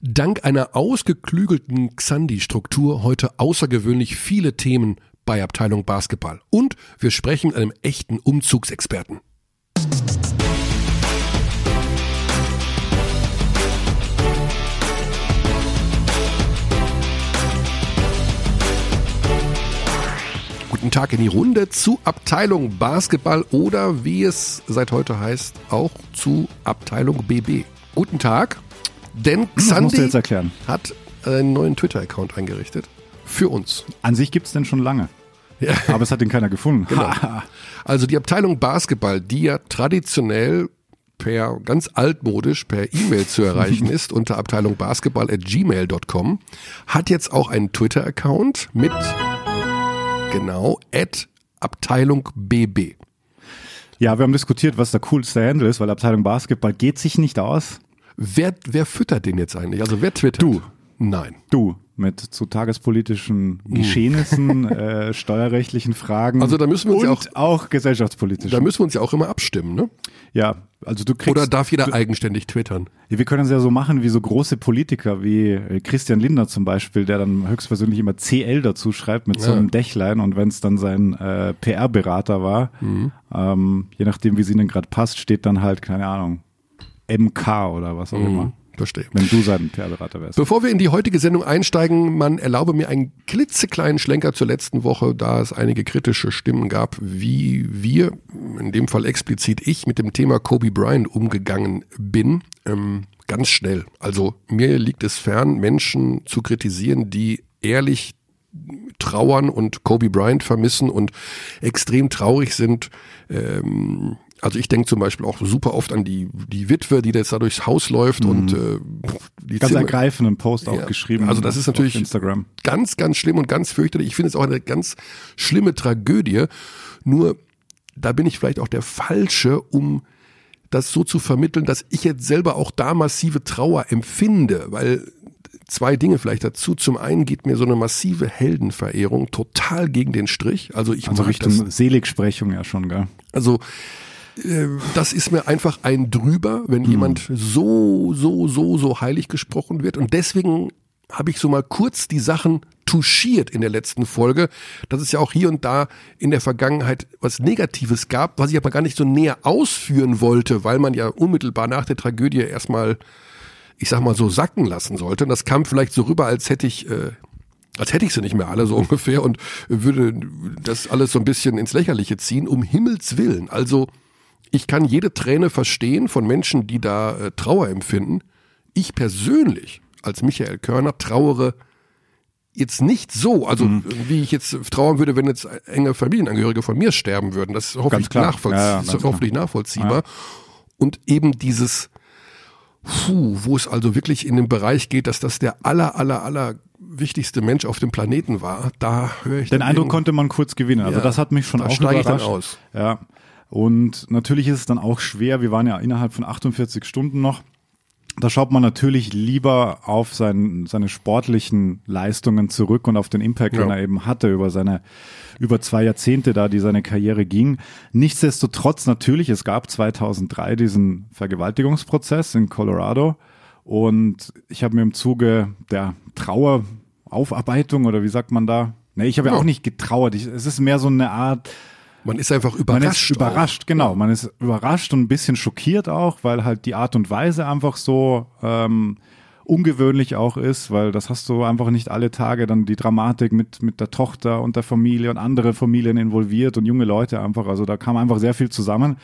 Dank einer ausgeklügelten Xandi-Struktur heute außergewöhnlich viele Themen bei Abteilung Basketball. Und wir sprechen mit einem echten Umzugsexperten. Guten Tag in die Runde zu Abteilung Basketball oder wie es seit heute heißt, auch zu Abteilung BB. Guten Tag. Denn Xandi hat einen neuen Twitter-Account eingerichtet. Für uns. An sich gibt's denn schon lange. Ja. Aber es hat den keiner gefunden. Genau. Also die Abteilung Basketball, die ja traditionell per ganz altmodisch per E-Mail zu erreichen ist unter Abteilung Basketball at gmail.com, hat jetzt auch einen Twitter-Account mit genau at Abteilung BB. Ja, wir haben diskutiert, was der coolste Handle ist, weil Abteilung Basketball geht sich nicht aus. Wer, wer füttert den jetzt eigentlich? Also wer twittert? Du. Nein. Du mit zu tagespolitischen hm. Geschehnissen, äh, steuerrechtlichen Fragen. Also da müssen wir uns und ja auch, auch gesellschaftspolitisch. Da müssen wir uns ja auch immer abstimmen, ne? Ja, also du kriegst. Oder darf jeder du, eigenständig twittern? Ja, wir können es ja so machen wie so große Politiker wie äh, Christian Lindner zum Beispiel, der dann höchstpersönlich immer CL dazu schreibt mit ja. so einem Dächlein und wenn es dann sein äh, PR-Berater war, mhm. ähm, je nachdem wie es ihnen gerade passt, steht dann halt keine Ahnung MK oder was auch mhm. immer. Verstehe. Wenn du sein PR-Berater wärst. Bevor wir in die heutige Sendung einsteigen, man erlaube mir einen klitzekleinen Schlenker zur letzten Woche, da es einige kritische Stimmen gab, wie wir, in dem Fall explizit ich, mit dem Thema Kobe Bryant umgegangen bin. Ähm, ganz schnell. Also mir liegt es fern, Menschen zu kritisieren, die ehrlich trauern und Kobe Bryant vermissen und extrem traurig sind. Ähm, also ich denke zum Beispiel auch super oft an die, die Witwe, die jetzt da durchs Haus läuft mhm. und äh, die Ganz Zimmer, ergreifenden Post auch ja, geschrieben. Also das ist natürlich Instagram. ganz, ganz schlimm und ganz fürchterlich. Ich finde es auch eine ganz schlimme Tragödie. Nur da bin ich vielleicht auch der Falsche, um das so zu vermitteln, dass ich jetzt selber auch da massive Trauer empfinde, weil zwei Dinge vielleicht dazu. Zum einen geht mir so eine massive Heldenverehrung total gegen den Strich. Also ich also Richtung das, Seligsprechung ja schon, gell? Also das ist mir einfach ein drüber, wenn mhm. jemand so, so, so, so heilig gesprochen wird. Und deswegen habe ich so mal kurz die Sachen touchiert in der letzten Folge, dass es ja auch hier und da in der Vergangenheit was Negatives gab, was ich aber gar nicht so näher ausführen wollte, weil man ja unmittelbar nach der Tragödie erstmal, ich sag mal so, sacken lassen sollte. Und das kam vielleicht so rüber, als hätte ich, äh, als hätte ich sie nicht mehr alle so ungefähr und würde das alles so ein bisschen ins Lächerliche ziehen, um Himmels Willen. Also, ich kann jede Träne verstehen von Menschen, die da äh, Trauer empfinden. Ich persönlich, als Michael Körner, trauere jetzt nicht so, also mhm. wie ich jetzt trauern würde, wenn jetzt enge Familienangehörige von mir sterben würden. Das ist hoffentlich, nachvollzie ja, ja, hoffentlich nachvollziehbar. Ja. Und eben dieses, puh, wo es also wirklich in den Bereich geht, dass das der aller, aller, aller wichtigste Mensch auf dem Planeten war, da höre ich den Eindruck konnte man kurz gewinnen. Also das hat mich schon auch überrascht. Ich dann aus. Ja, und natürlich ist es dann auch schwer. Wir waren ja innerhalb von 48 Stunden noch. Da schaut man natürlich lieber auf sein, seine sportlichen Leistungen zurück und auf den Impact, ja. den er eben hatte über seine über zwei Jahrzehnte da, die seine Karriere ging. Nichtsdestotrotz natürlich, es gab 2003 diesen Vergewaltigungsprozess in Colorado und ich habe mir im Zuge der Traueraufarbeitung oder wie sagt man da? Nee, ich habe ja. ja auch nicht getrauert. Ich, es ist mehr so eine Art man ist einfach überrascht. Man ist überrascht, auch. genau. Man ist überrascht und ein bisschen schockiert auch, weil halt die Art und Weise einfach so ähm, ungewöhnlich auch ist, weil das hast du einfach nicht alle Tage dann die Dramatik mit, mit der Tochter und der Familie und andere Familien involviert und junge Leute einfach. Also da kam einfach sehr viel zusammen.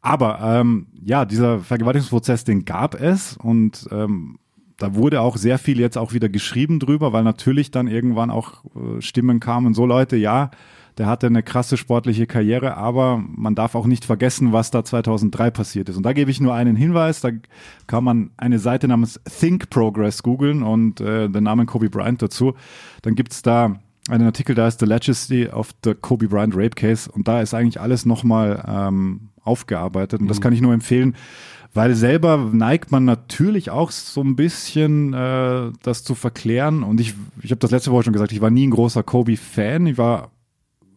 Aber ähm, ja, dieser Vergewaltigungsprozess, den gab es und ähm, da wurde auch sehr viel jetzt auch wieder geschrieben drüber, weil natürlich dann irgendwann auch äh, Stimmen kamen, so Leute, ja, der hatte eine krasse sportliche Karriere, aber man darf auch nicht vergessen, was da 2003 passiert ist. Und da gebe ich nur einen Hinweis, da kann man eine Seite namens Think Progress googeln und äh, den Namen Kobe Bryant dazu. Dann gibt's da einen Artikel, da ist The Legacy of the Kobe Bryant Rape Case und da ist eigentlich alles nochmal ähm, aufgearbeitet und das mhm. kann ich nur empfehlen, weil selber neigt man natürlich auch so ein bisschen äh, das zu verklären und ich, ich habe das letzte Woche schon gesagt, ich war nie ein großer Kobe-Fan, ich war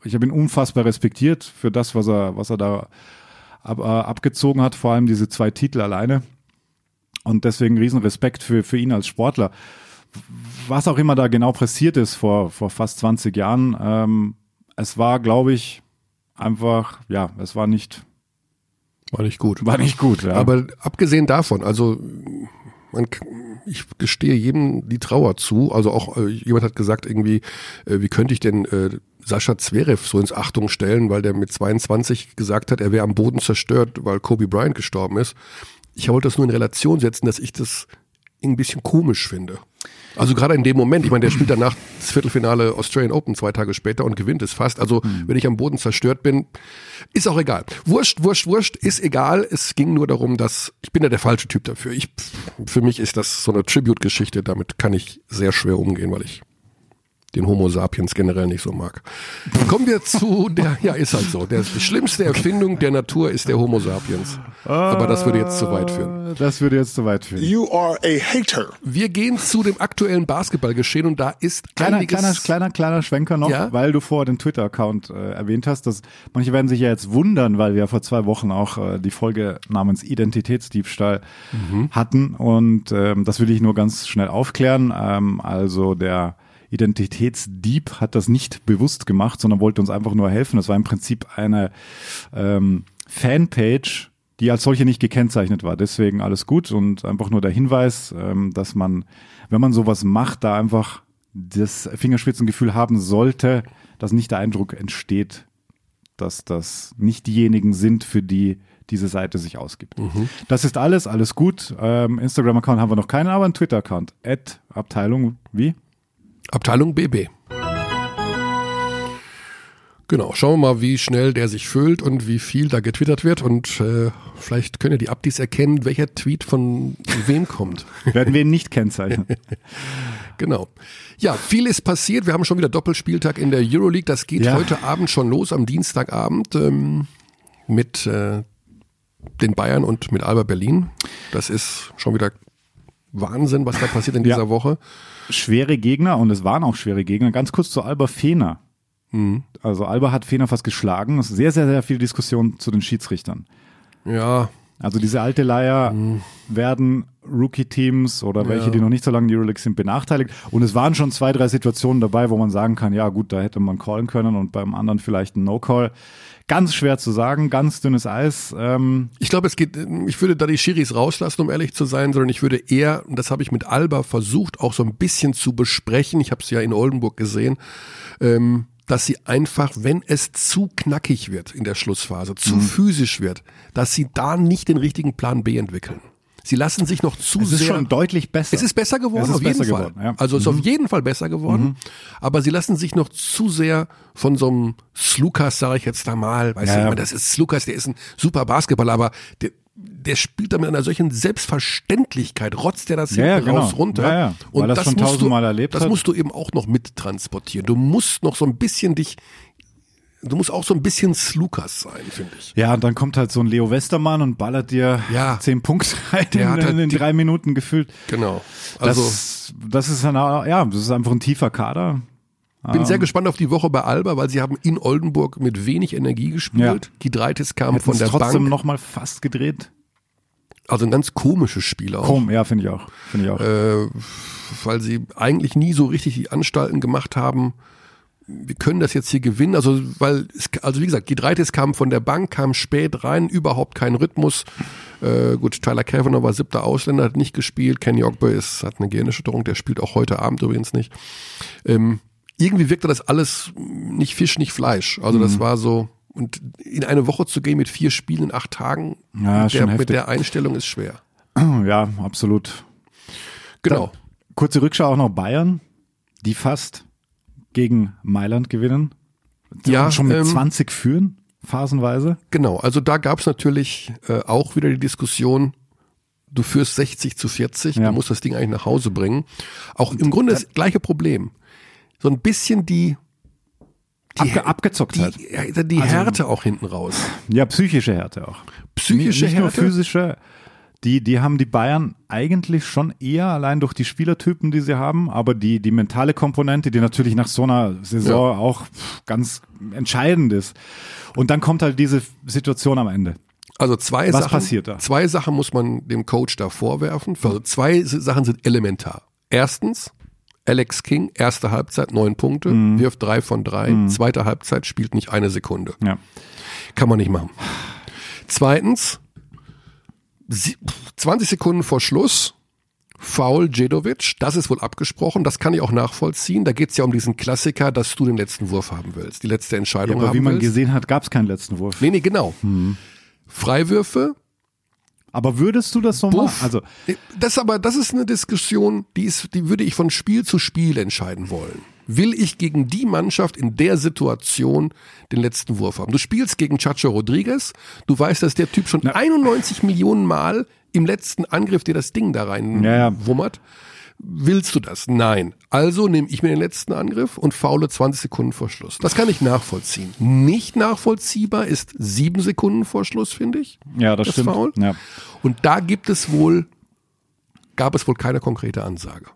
ich habe ihn unfassbar respektiert für das, was er, was er da ab, äh, abgezogen hat, vor allem diese zwei Titel alleine. Und deswegen riesen Respekt für, für ihn als Sportler. Was auch immer da genau passiert ist vor, vor fast 20 Jahren, ähm, es war, glaube ich, einfach, ja, es war nicht, War nicht gut. war nicht gut. Ja. Aber abgesehen davon, also man, ich gestehe jedem die Trauer zu. Also auch äh, jemand hat gesagt irgendwie, äh, wie könnte ich denn äh, Sascha Zverev so ins Achtung stellen, weil der mit 22 gesagt hat, er wäre am Boden zerstört, weil Kobe Bryant gestorben ist. Ich wollte das nur in Relation setzen, dass ich das ein bisschen komisch finde. Also gerade in dem Moment, ich meine, der spielt danach das Viertelfinale Australian Open zwei Tage später und gewinnt es fast. Also wenn ich am Boden zerstört bin, ist auch egal. Wurscht, wurscht, wurscht, ist egal. Es ging nur darum, dass ich bin ja der falsche Typ dafür. Ich, für mich ist das so eine Tribute-Geschichte. Damit kann ich sehr schwer umgehen, weil ich den Homo sapiens generell nicht so mag. Kommen wir zu der, ja, ist halt so. Der, die schlimmste Erfindung der Natur ist der Homo sapiens. Aber das würde jetzt zu weit führen. Das würde jetzt zu weit führen. You are a hater. Wir gehen zu dem aktuellen Basketballgeschehen und da ist Kleiner, einiges. kleiner, kleiner, kleiner Schwenker noch, Ja? weil du vorher den Twitter-Account äh, erwähnt hast. Dass manche werden sich ja jetzt wundern, weil wir ja vor zwei Wochen auch äh, die Folge namens Identitätsdiebstahl Mhm. hatten. Und ähm, das will ich nur ganz schnell aufklären. Ähm, also der Identitätsdieb hat das nicht bewusst gemacht, sondern wollte uns einfach nur helfen. Das war im Prinzip eine ähm, Fanpage, die als solche nicht gekennzeichnet war. Deswegen alles gut und einfach nur der Hinweis, ähm, dass man, wenn man sowas macht, da einfach das Fingerspitzengefühl haben sollte, dass nicht der Eindruck entsteht, dass das nicht diejenigen sind, für die diese Seite sich ausgibt. Das ist alles, alles gut. Ähm, Instagram-Account haben wir noch keinen, aber einen Twitter-Account. Abteilung wie? Abteilung BB. Genau, schauen wir mal, wie schnell der sich füllt und wie viel da getwittert wird und äh, vielleicht können die Abdis erkennen, welcher Tweet von wem kommt. Werden wir ihn nicht kennzeichnen. Genau. Ja, viel ist passiert. Wir haben schon wieder Doppelspieltag in der Euroleague. Das geht Ja. heute Abend schon los, am Dienstagabend ähm, mit äh, den Bayern und mit Alba Berlin. Das ist schon wieder Wahnsinn, was da passiert in dieser Ja. Woche. Schwere Gegner und es waren auch schwere Gegner. Ganz kurz zu Alba Fener. Also Alba hat Fener fast geschlagen. Es ist sehr, sehr, sehr viel Diskussion zu den Schiedsrichtern. Ja, Also diese alte Leier werden Rookie-Teams oder welche, Ja. die noch nicht so lange in die Euroleague sind, benachteiligt. Und es waren schon zwei, drei Situationen dabei, wo man sagen kann, ja gut, da hätte man callen können und beim anderen vielleicht ein No-Call. Ganz schwer zu sagen, ganz dünnes Eis. Ähm, Ich glaube, es geht, ich würde da die Schiris rauslassen, um ehrlich zu sein, sondern ich würde eher, und das habe ich mit Alba versucht, auch so ein bisschen zu besprechen, ich habe es ja in Oldenburg gesehen, ähm, dass sie einfach, wenn es zu knackig wird in der Schlussphase, zu Mhm. physisch wird, dass sie da nicht den richtigen Plan B entwickeln. Sie lassen sich noch zu es ist sehr schon deutlich besser. es ist besser geworden, Es ist auf jeden Fall. geworden, ja. Mhm. Also es ist auf jeden Fall besser geworden. Aber sie lassen sich noch zu sehr von so einem Slukas, sage ich jetzt da mal, weißt Ja, du, ja. das ist Slukas, der ist ein super Basketballer, aber der, der spielt da mit einer solchen Selbstverständlichkeit, rotzt der das Ja, ja, hinten genau. raus runter. Ja, ja. Und Weil das schon musst du, tausendmal erlebt Das hat. musst du eben auch noch mittransportieren. Du musst noch so ein bisschen dich, du musst auch so ein bisschen Slukas sein, finde ich. Ja, und dann kommt halt so ein Leo Westermann und ballert dir Ja. zehn Punkte rein Der in, hat halt in, in die- drei Minuten gefühlt. Genau. Also das, das ist auch- ja, das ist einfach ein tiefer Kader. Bin sehr gespannt auf die Woche bei Alba, weil sie haben in Oldenburg mit wenig Energie gespielt. Ja. Gidreitis kam Hätten von der trotzdem Bank. noch mal fast gedreht. Also ein ganz komisches Spiel auch. Komm, ja, finde ich auch. Finde ich auch. äh, weil sie eigentlich nie so richtig die Anstalten gemacht haben. Wir können das jetzt hier gewinnen. Also, weil, es, also wie gesagt, Gidreitis kam von der Bank, kam spät rein, überhaupt kein Rhythmus. Äh, gut, Tyler Kavanagh war siebter Ausländer, hat nicht gespielt. Kenny Ogbe ist, hat eine Gehirnerschütterung, der spielt auch heute Abend übrigens nicht. Ähm, irgendwie wirkte das alles nicht Fisch, nicht Fleisch. Also Mhm. das war so, und in eine Woche zu gehen mit vier Spielen in acht Tagen, Ja, mit, der, mit der Einstellung ist schwer. ja, absolut. Genau. Kurze Rückschau auch noch Bayern, die fast gegen Mailand gewinnen. Die Ja, schon mit ähm, 20 führen, phasenweise. Genau, also da gab es natürlich äh, auch wieder die Diskussion, du führst 60 zu 40, Ja. du musst das Ding eigentlich nach Hause bringen. Auch im Grunde das gleiche Problem. So ein bisschen die, die, Abge abgezockt die, ja, die Härte auch hinten raus. Ja, psychische Härte auch. Psychische nicht, nicht nur Härte? physische. Die, die haben die Bayern eigentlich schon eher allein durch die Spielertypen, die sie haben, aber die, die mentale Komponente, die natürlich nach so einer Saison auch pff, ganz entscheidend ist. Und dann kommt halt diese Situation am Ende. Also zwei Was Sachen. passiert da? Zwei Sachen muss man dem Coach da vorwerfen. Also zwei Sachen sind elementar. Erstens, Alex King, erste Halbzeit, neun Punkte, Mhm. wirft drei von drei. Zweite Halbzeit spielt nicht eine Sekunde. Ja. Kann man nicht machen. Zweitens, sie- 20 Sekunden vor Schluss, Foul Djedovic, das ist wohl abgesprochen, das kann ich auch nachvollziehen. Da geht es ja um diesen Klassiker, dass du den letzten Wurf haben willst, die letzte Entscheidung Aber haben wie man willst. gesehen hat, gab es keinen letzten Wurf. Nee, nee, genau. Freiwürfe, Aber würdest du das so machen? Also, Das aber, das ist eine Diskussion, die ist, die würde ich von Spiel zu Spiel entscheiden wollen. Will ich gegen die Mannschaft in der Situation den letzten Wurf haben? Du spielst gegen Chacho Rodriguez, du weißt, dass der Typ schon 91 Millionen Mal im letzten Angriff dir das Ding da rein Ja, ja. wummert. Willst du das? Nein. Also nehme ich mir den letzten Angriff und faule 20 Sekunden vor Schluss. Das kann ich nachvollziehen. Nicht nachvollziehbar ist sieben Sekunden vor Schluss, finde ich. ja, das, Das stimmt. Foul? Ja. Und da gibt es wohl, gab es wohl keine konkrete Ansage.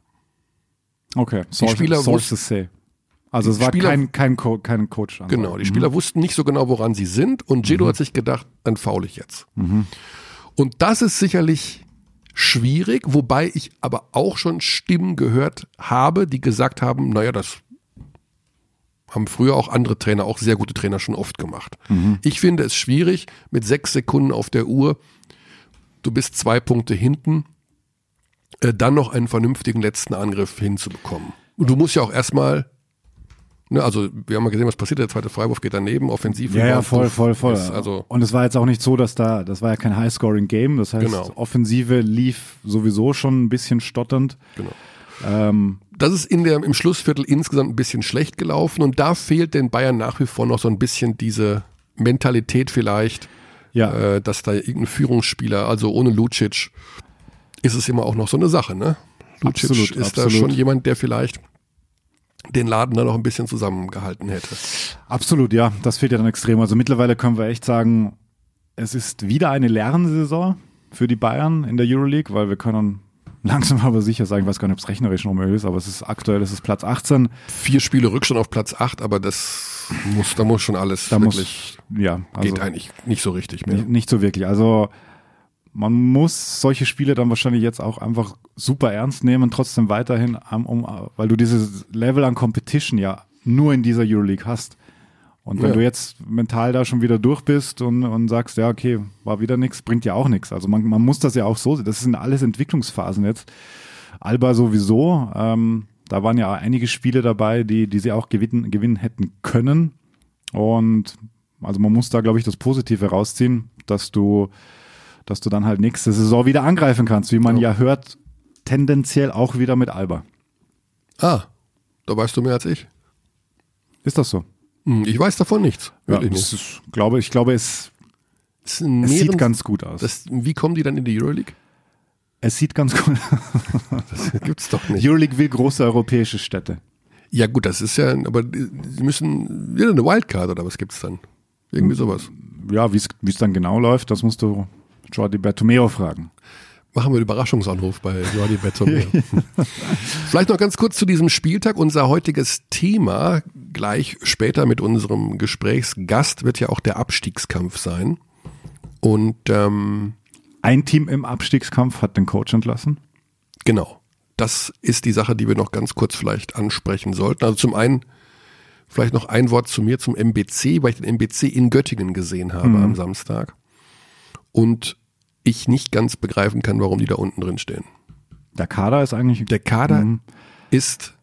Okay, Source, Spieler Sources say. Also Die es war Spieler- kein, kein, Co kein Coach. Genau, die Spieler wussten nicht so genau, woran sie sind und Jedo hat sich gedacht, dann faul ich jetzt. Und das ist sicherlich schwierig, wobei ich aber auch schon Stimmen gehört habe, die gesagt haben, naja, das haben früher auch andere Trainer, auch sehr gute Trainer schon oft gemacht. Ich finde es schwierig, mit sechs Sekunden auf der Uhr, du bist zwei Punkte hinten, äh, dann noch einen vernünftigen letzten Angriff hinzubekommen. Und du musst ja auch erstmal, ne, also wir haben ja gesehen, was passiert, der zweite Freiwurf geht daneben, offensiv. Ja, ja, voll, voll, voll. ist Also, und es war jetzt auch nicht so, dass da, das war ja kein High-Scoring-Game. Das heißt, Genau. Offensive lief sowieso schon ein bisschen stotternd. genau. Ähm, Das ist in der, im Schlussviertel insgesamt ein bisschen schlecht gelaufen und da fehlt den Bayern nach wie vor noch so ein bisschen diese Mentalität vielleicht, ja, äh, dass da irgendein Führungsspieler, also ohne Lucic, ist es immer auch noch so eine Sache, ne? Lucic Absolut, ist da absolut. schon jemand, der vielleicht den Laden da noch ein bisschen zusammengehalten hätte. absolut, ja. Das fehlt ja dann extrem. Also mittlerweile können wir echt sagen, es ist wieder eine Lernsaison für die Bayern in der Euroleague, weil wir können langsam aber sicher sagen, ich weiß gar nicht, ob es rechnerisch noch möglich ist, aber es ist aktuell, es ist Platz 18. Vier Spiele Rückstand auf Platz 8, aber das muss, da muss schon alles Da wirklich, muss, ja, also geht eigentlich nicht so richtig mehr. Nicht, nicht so wirklich. Also man muss solche Spiele dann wahrscheinlich jetzt auch einfach super ernst nehmen, trotzdem weiterhin, um, weil du dieses Level an Competition ja nur in dieser Euroleague hast. Und wenn Ja. du jetzt mental da schon wieder durch bist und, und sagst, ja, okay, war wieder nichts, bringt ja auch nichts. Also man, man muss das ja auch so sehen. Das sind alles Entwicklungsphasen jetzt. Alba sowieso. Ähm, da waren ja einige Spiele dabei, die, die sie auch gewinnen, gewinnen hätten können. Und also man muss da, glaube ich, das Positive rausziehen, dass du, dass du dann halt nächste Saison wieder angreifen kannst, wie man ja, hört, tendenziell auch wieder mit Alba. Ah, da weißt du mehr als ich. Ist das so? Hm, Ich weiß davon nichts. Das nicht. ist, glaube, ich glaube, es, Es, in es mehreren- sieht ganz gut aus. das, wie kommen die dann in die Euroleague? es sieht ganz gut Das gibt's doch nicht. Euroleague will große europäische Städte. Ja gut, das ist ja, aber sie müssen wieder eine Wildcard oder was gibt's dann? Irgendwie sowas. Ja, wie es wie es dann genau läuft, das musst du Jordi Bertomeo fragen. Machen wir einen Überraschungsanruf bei Jordi Bettomir. Vielleicht noch ganz kurz zu diesem Spieltag. Unser heutiges Thema, gleich später mit unserem Gesprächsgast, wird ja auch der Abstiegskampf sein. Und ähm, Ein Team im Abstiegskampf hat den Coach entlassen. Genau. Das ist die Sache, die wir noch ganz kurz vielleicht ansprechen sollten. Also zum einen vielleicht noch ein Wort zu mir zum MBC, weil ich den MBC in Göttingen gesehen habe am Samstag und ich nicht ganz begreifen kann, warum die da unten drin stehen. Der Kader ist eigentlich Der Kader Mhm. ist,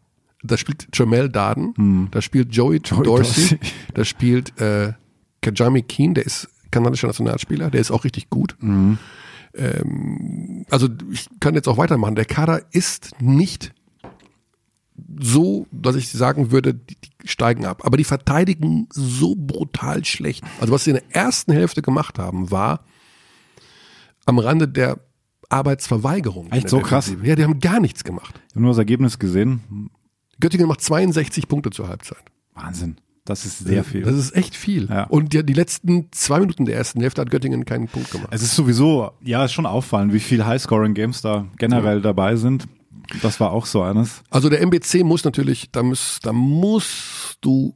da spielt Jamel Darden, da spielt Joey, Dorsey, Dorsey. da spielt äh, Kajami Keen, der ist kanadischer Nationalspieler, der ist auch richtig gut. Mhm. Ähm, also ich kann jetzt auch weitermachen. Der Kader ist nicht so, dass ich sagen würde, die, die steigen ab. Aber die verteidigen so brutal schlecht. Also was sie in der ersten Hälfte gemacht haben, war am Rande der Arbeitsverweigerung. Echt so krass? Ja, die haben gar nichts gemacht. Ich habe nur das Ergebnis gesehen. Göttingen macht 62 Punkte zur Halbzeit. Wahnsinn. Das ist sehr viel. Das ist echt viel. Ja. Und ja, die letzten zwei Minuten der ersten Hälfte hat Göttingen keinen Punkt gemacht. Es ist sowieso, ja, ist schon auffallend, wie viel High-Scoring-Games da generell dabei sind. Das war auch so eines. Also der MBC muss natürlich, da, muss, da musst du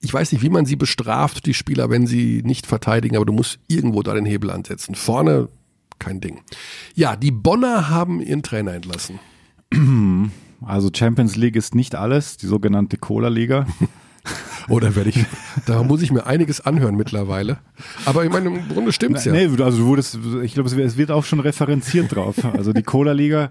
ich weiß nicht, wie man sie bestraft, die Spieler, wenn sie nicht verteidigen, aber du musst irgendwo da den Hebel ansetzen. Vorne kein Ding. Ja, die Bonner haben ihren Trainer entlassen. Also Champions League ist nicht alles, die sogenannte Cola-Liga. Oder werde ich, da muss ich mir einiges anhören mittlerweile. Aber ich meine, im Grunde stimmt's ja. Nee, also du wurdest, ich glaube, es wird auch schon referenziert drauf. Also die Cola-Liga,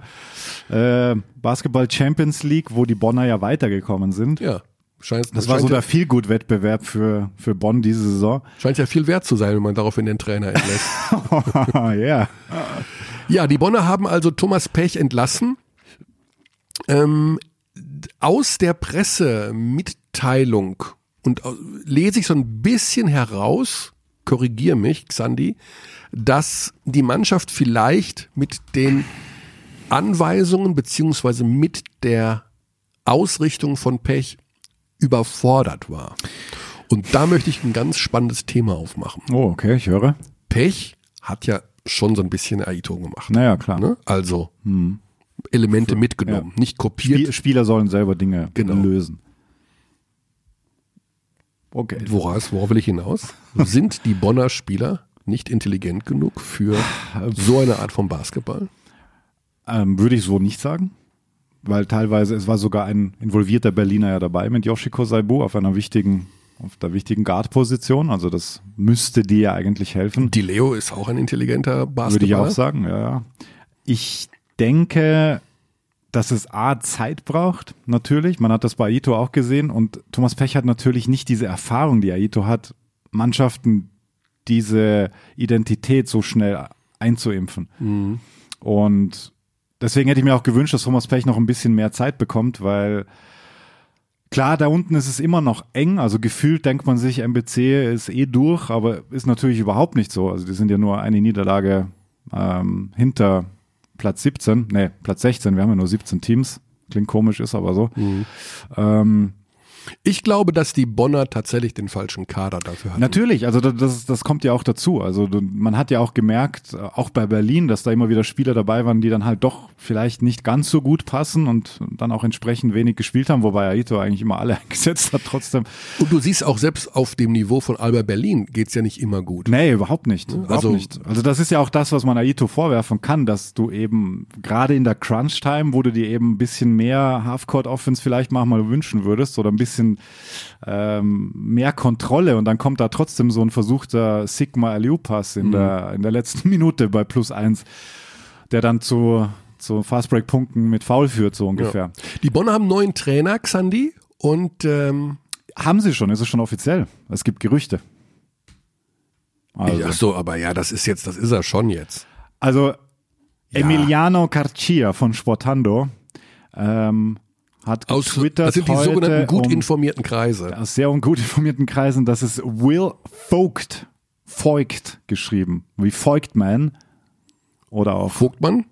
äh, Basketball Champions League, wo die Bonner ja weitergekommen sind. Ja. Scheint, Das war so der Feelgood-Wettbewerb für, für Bonn diese Saison. Scheint ja viel wert zu sein, wenn man daraufhin den Trainer entlässt. Ja. Ja, die Bonner haben also Thomas Pech entlassen. Ähm, aus der Pressemitteilung und au- lese ich so ein bisschen heraus, korrigier mich, Xandi, dass die Mannschaft vielleicht mit den Anweisungen beziehungsweise mit der Ausrichtung von Pech überfordert war. Und da möchte ich ein ganz spannendes Thema aufmachen. Oh, okay, ich höre. Pech hat ja schon so ein bisschen Aito gemacht. Naja, klar. Ne? Also Elemente mitgenommen, nicht kopiert. Spiel, Spieler sollen selber Dinge Genau. lösen. Okay. Woraus, worauf will ich hinaus? Sind die Bonner Spieler nicht intelligent genug für so eine Art von Basketball? Ähm, würde ich so nicht sagen. Weil teilweise, es war sogar ein involvierter Berliner ja dabei mit Yoshiko Saibu auf einer wichtigen, auf der wichtigen Guard-Position. Also das müsste dir ja eigentlich helfen. Die Leo ist auch ein intelligenter Basketballer. Würde ich auch sagen, ja, ja. Ich denke, dass es A, Zeit braucht, natürlich. Man hat das bei Aito auch gesehen. Und Thomas Pech hat natürlich nicht diese Erfahrung, die Aito hat, Mannschaften diese Identität so schnell einzuimpfen. Und deswegen hätte ich mir auch gewünscht, dass Thomas Pech noch ein bisschen mehr Zeit bekommt, weil klar, da unten ist es immer noch eng. Also gefühlt denkt man sich, MBC ist eh durch, aber ist natürlich überhaupt nicht so. Also die sind ja nur eine Niederlage ähm, hinter Platz 17, nee, Platz 16. Wir haben ja nur 17 Teams. Klingt komisch, ist aber so. Ähm, Ich glaube, dass die Bonner tatsächlich den falschen Kader dafür hatten. Natürlich, also das- das, kommt ja auch dazu. Also man hat ja auch gemerkt, äh, auch bei Berlin, dass da immer wieder Spieler dabei waren, die dann halt doch vielleicht nicht ganz so gut passen und dann auch entsprechend wenig gespielt haben, wobei Aito eigentlich immer alle eingesetzt hat trotzdem. Und du siehst auch selbst auf dem Niveau von Alba Berlin geht's ja nicht immer gut. Nee, überhaupt nicht. Überhaupt also- nicht. Also das ist ja auch das, was man Aito vorwerfen kann, dass du eben gerade in der Crunch-Time, wo du dir eben ein bisschen mehr Halfcourt-Offense vielleicht manchmal wünschen würdest oder ein bisschen ähm, mehr Kontrolle und dann kommt da trotzdem so ein versuchter Sigma Aliupas in, der, in der letzten Minute bei plus eins, der dann zu, zu Fastbreak-Punkten mit Foul führt, so ungefähr. Die Bonner haben neuen Trainer, Xandi, und ähm, Haben sie schon, ist es schon offiziell. Es gibt Gerüchte. Also, ach so, aber ja, das ist jetzt, das ist er schon jetzt. Also Emiliano Carcia von Sportando ähm, hat Aus, getwittert das sind die heute sogenannten gut um, informierten Kreise. aus sehr gut informierten Kreisen, dass es Will Vogt, Voigt geschrieben, wie Voigtman oder auch Vogtmann?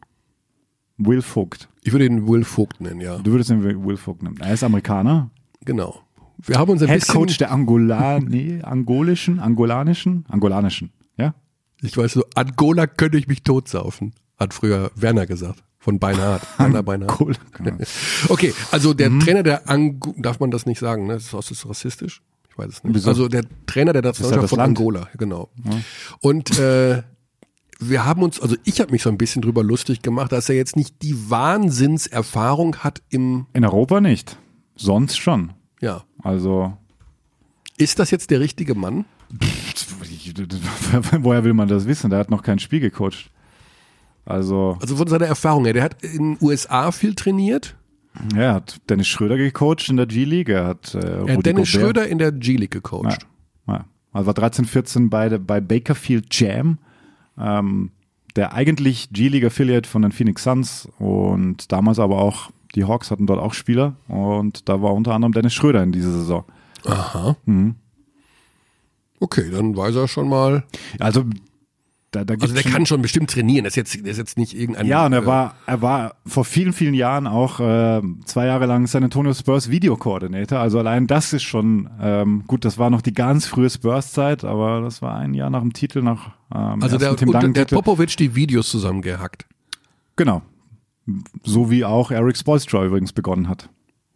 Will Vogt. Ich würde ihn Will Vogt nennen, ja. Du würdest ihn Will Vogt nennen. Er ist Amerikaner, Genau. Wir haben uns ein Head bisschen, Coach der Angola, nee, angolischen, angolanischen, angolanischen, ja? ich weiß so, Angola könnte ich mich totsaufen, hat früher Werner gesagt, von Beinhardt. Werner Beinhardt. Cool. Genau. Okay, also der Mhm. Trainer der Ango darf man das nicht sagen, ne? Das ist, das rassistisch? Ich weiß es nicht. Wieso? Also der Trainer der Nationalmannschaft von Land. Angola, genau. Und äh, wir haben uns, also ich habe mich so ein bisschen drüber lustig gemacht, dass er jetzt nicht die Wahnsinnserfahrung hat im, In Europa nicht. Sonst schon. ja. Also Ist das jetzt der richtige Mann? Woher will man das wissen? Der hat noch kein Spiel gecoacht. Also, Also von seiner Erfahrung her, der hat in den USA viel trainiert. ja, er hat Dennis Schröder gecoacht in der G-League. Er hat, äh, Er hat Dennis Gobert. Schröder in der G-League gecoacht. Ja, ja. Also war 13, 14 bei, bei Bakerfield Jam, ähm, der eigentlich G-League Affiliate von den Phoenix Suns und damals aber auch, die Hawks hatten dort auch Spieler und da war unter anderem Dennis Schröder in dieser Saison. Aha. Mhm. Okay, dann weiß er schon mal. Also, da, da Also der schon- kann schon bestimmt trainieren. Das ist jetzt, der ist jetzt nicht irgendein. Ja, und er äh, war, er war vor vielen, vielen Jahren auch äh, zwei Jahre lang San Antonio Spurs Videokoordinator. Also allein das ist schon ähm, gut. Das war noch die ganz frühe Spurs-Zeit, aber das war ein Jahr nach dem Titel, nach ähm, Also der, Tim und der. Popovic die Videos zusammengehackt. Genau. So wie auch Eric Spoelstra übrigens begonnen hat.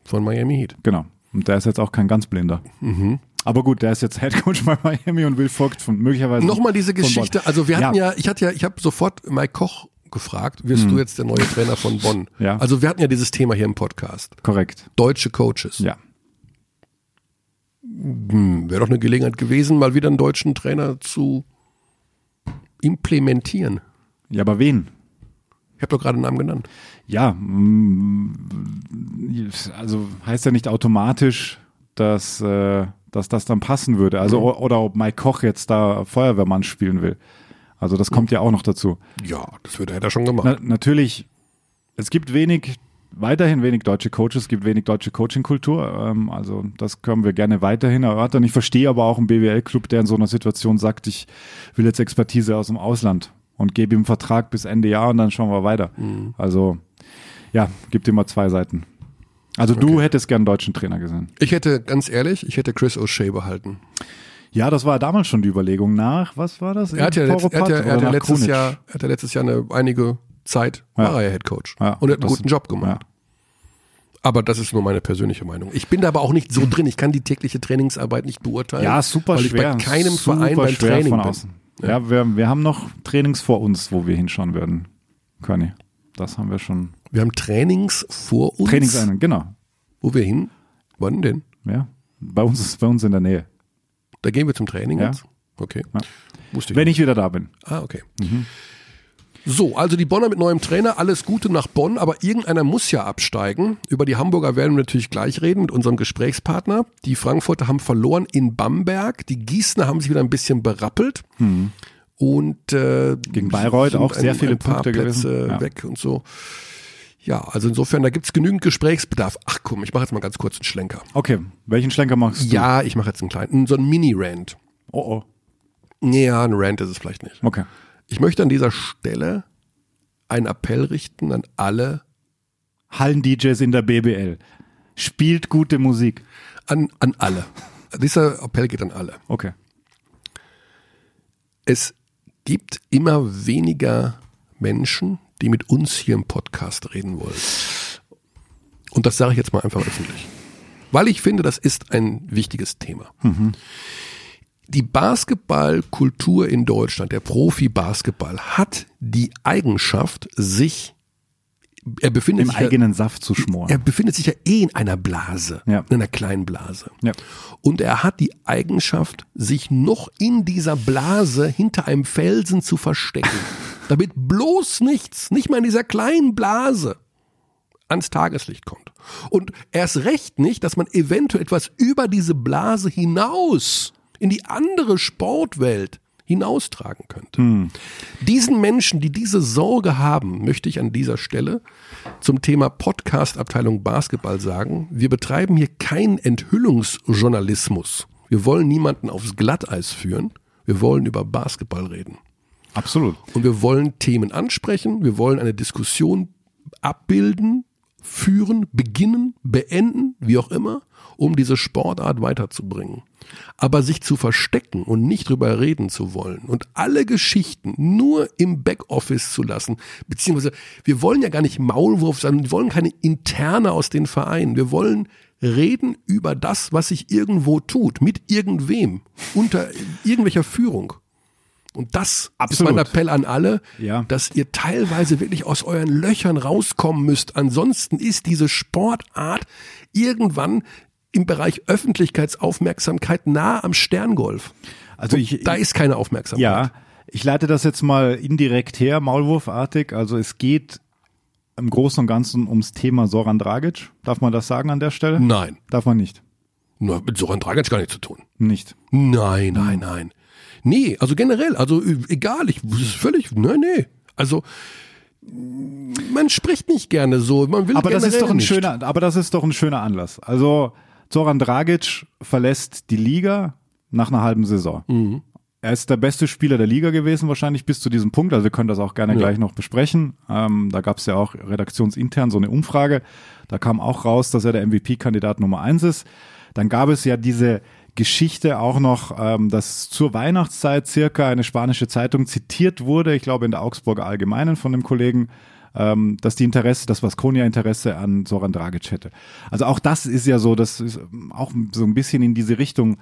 Von Miami Heat. Genau. Und der ist jetzt auch kein ganz blinder. Aber gut, der ist jetzt Headcoach bei Miami und Will Vogt von möglicherweise. Nochmal diese. Geschichte. Also wir hatten ja, ich hatte ja, ich habe sofort Mike Koch gefragt, wirst du jetzt der neue Trainer von Bonn? Ja. Also wir hatten ja dieses Thema hier im Podcast. Korrekt. Deutsche Coaches. Ja. Hm, Wäre doch eine Gelegenheit gewesen, mal wieder einen deutschen Trainer zu implementieren. Ja, aber wen? Ich habe doch gerade einen Namen genannt. Ja, mm, also heißt ja nicht automatisch, dass, äh, dass das dann passen würde. Also o- oder ob Mike Koch jetzt da Feuerwehrmann spielen will. Also das kommt ja auch noch dazu. Ja, das hätte er schon gemacht. Na, natürlich, es gibt wenig, weiterhin wenig deutsche Coaches, es gibt wenig deutsche Coaching-Kultur. Ähm, also das können wir gerne weiterhin erörtern. Ich verstehe aber auch einen BWL-Club, der in so einer Situation sagt, ich will jetzt Expertise aus dem Ausland und gebe ihm einen Vertrag bis Ende Jahr und dann schauen wir weiter. Also ja, gibt immer zwei Seiten. Also du hättest gern einen deutschen Trainer gesehen. Ich hätte, ganz ehrlich, ich hätte Chris O'Shea behalten. Ja, das war damals schon die Überlegung nach, was war das? Er hat ja, letzt, er hat ja, er hat ja letztes Krunic? Jahr, hat ja letztes Jahr eine einige Zeit Ja. war er ja Head Coach Ja, und hat einen guten Job gemacht. Aber das ist nur meine persönliche Meinung. Ich bin da aber auch nicht so drin. Ich kann die tägliche Trainingsarbeit nicht beurteilen. Ja, super weil ich schwer. bei keinem super Verein beim Training von bin. außen. Ja, wir, wir haben noch Trainings vor uns, wo wir hinschauen werden. Conny, das haben wir schon. Wir haben Trainings vor uns. Trainingseinheiten, genau. Wo wir hin? Wann denn? Ja, bei uns ist bei uns in der Nähe. Da gehen wir zum Training Ja. jetzt? Okay. Ja. Wusste ich Wenn nicht. ich wieder da bin. Ah, okay. So, also die Bonner mit neuem Trainer, alles Gute nach Bonn, aber irgendeiner muss ja absteigen. Über die Hamburger werden wir natürlich gleich reden mit unserem Gesprächspartner. Die Frankfurter haben verloren in Bamberg, die Gießener haben sich wieder ein bisschen berappelt. Und äh, Gegen Bayreuth auch sehr viele ein paar Punkte Plätze gewesen. Ja. weg und so. Ja, also insofern, da gibt's genügend Gesprächsbedarf. Ach komm, ich mache jetzt mal ganz kurz einen Schlenker. Okay, welchen Schlenker machst du? Ja, ich mache jetzt einen kleinen, so einen Mini-Rant. Oh, oh. Ja, ein Rant ist es vielleicht nicht. Okay. Ich möchte an dieser Stelle einen Appell richten an alle, Hallen-DJs in der BBL. Spielt gute Musik. an, an alle. Dieser Appell geht an alle. Okay. Es gibt immer weniger Menschen, die mit uns hier im Podcast reden wollen. Und das sage ich jetzt mal einfach öffentlich. Weil ich finde, das ist ein wichtiges Thema. Die Basketballkultur in Deutschland, der Profi-Basketball, hat die Eigenschaft, sich, er befindet Im sich ja- eigenen Saft zu schmoren. er befindet sich ja eh in einer Blase, Ja. in einer kleinen Blase. Ja. Und er hat die Eigenschaft, sich noch in dieser Blase hinter einem Felsen zu verstecken. damit bloß nichts, nicht mal in dieser kleinen Blase, ans Tageslicht kommt. Und erst recht nicht, dass man eventuell etwas über diese Blase hinaus in die andere Sportwelt hinaustragen könnte. Diesen Menschen, die diese Sorge haben, möchte ich an dieser Stelle zum Thema Podcast-Abteilung Basketball sagen, wir betreiben hier keinen Enthüllungsjournalismus. Wir wollen niemanden aufs Glatteis führen. Wir wollen über Basketball reden. Absolut. Und wir wollen Themen ansprechen, wir wollen eine Diskussion abbilden, führen, beginnen, beenden, wie auch immer, um diese Sportart weiterzubringen. Aber sich zu verstecken und nicht drüber reden zu wollen und alle Geschichten nur im Backoffice zu lassen, beziehungsweise wir wollen ja gar nicht Maulwurf sein, wir wollen keine Interne aus den Vereinen, wir wollen reden über das, was sich irgendwo tut, mit irgendwem, unter irgendwelcher Führung. Und das Absolut. ist mein Appell an alle, Ja. dass ihr teilweise wirklich aus euren Löchern rauskommen müsst. Ansonsten ist diese Sportart irgendwann im Bereich Öffentlichkeitsaufmerksamkeit nah am Sterngolf. Also ich, Da ist keine Aufmerksamkeit. ja, ich leite das jetzt mal indirekt her, maulwurfartig. Also es geht im Großen und Ganzen ums Thema Soran Dragic. Darf man das sagen an der Stelle? Nein. Darf man nicht. Nur mit Soran Dragic gar nichts zu tun. Nicht. Nein, nein, nein. Nee, also generell, also äh, egal, ich ist völlig, nee, nee. Also man spricht nicht gerne so, man will Aber das ist doch ein nicht. schöner, aber das ist doch ein schöner Anlass. Also Zoran Dragic verlässt die Liga nach einer halben Saison. Mhm. Er ist der beste Spieler der Liga gewesen, wahrscheinlich bis zu diesem Punkt. Also wir können das auch gerne Ja. gleich noch besprechen. Ähm, da gab es ja auch redaktionsintern so eine Umfrage. Da kam auch raus, dass er der MVP-Kandidat Nummer eins ist. Dann gab es ja diese Geschichte auch noch, ähm, dass zur Weihnachtszeit circa eine spanische Zeitung zitiert wurde, ich glaube in der Augsburger Allgemeinen von dem Kollegen, ähm, dass die Interesse, das Vasconia Interesse an Soran Dragic hätte. Also auch das ist ja so, das ist auch so ein bisschen in diese Richtung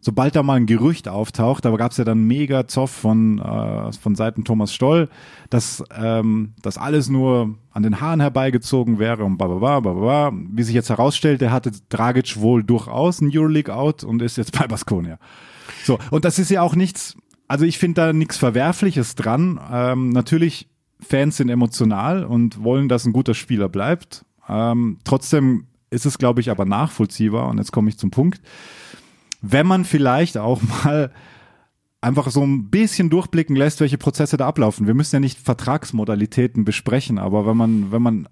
sobald da mal ein Gerücht auftaucht, da gab es ja dann mega Zoff von, äh, von Seiten Thomas Stoll, dass ähm, das alles nur an den Haaren herbeigezogen wäre und bababa, bababa. Wie sich jetzt herausstellte, hatte Dragic wohl durchaus ein Euroleague-Out und ist jetzt bei Baskonia. So, und das ist ja auch nichts, also ich finde da nichts Verwerfliches dran. Ähm, natürlich, Fans sind emotional und wollen, dass ein guter Spieler bleibt. Ähm, trotzdem ist es, glaube ich, aber nachvollziehbar, und jetzt komme ich zum Punkt, wenn man vielleicht auch mal einfach so ein bisschen durchblicken lässt, welche Prozesse da ablaufen. Wir müssen ja nicht Vertragsmodalitäten besprechen, aber wenn man, wenn man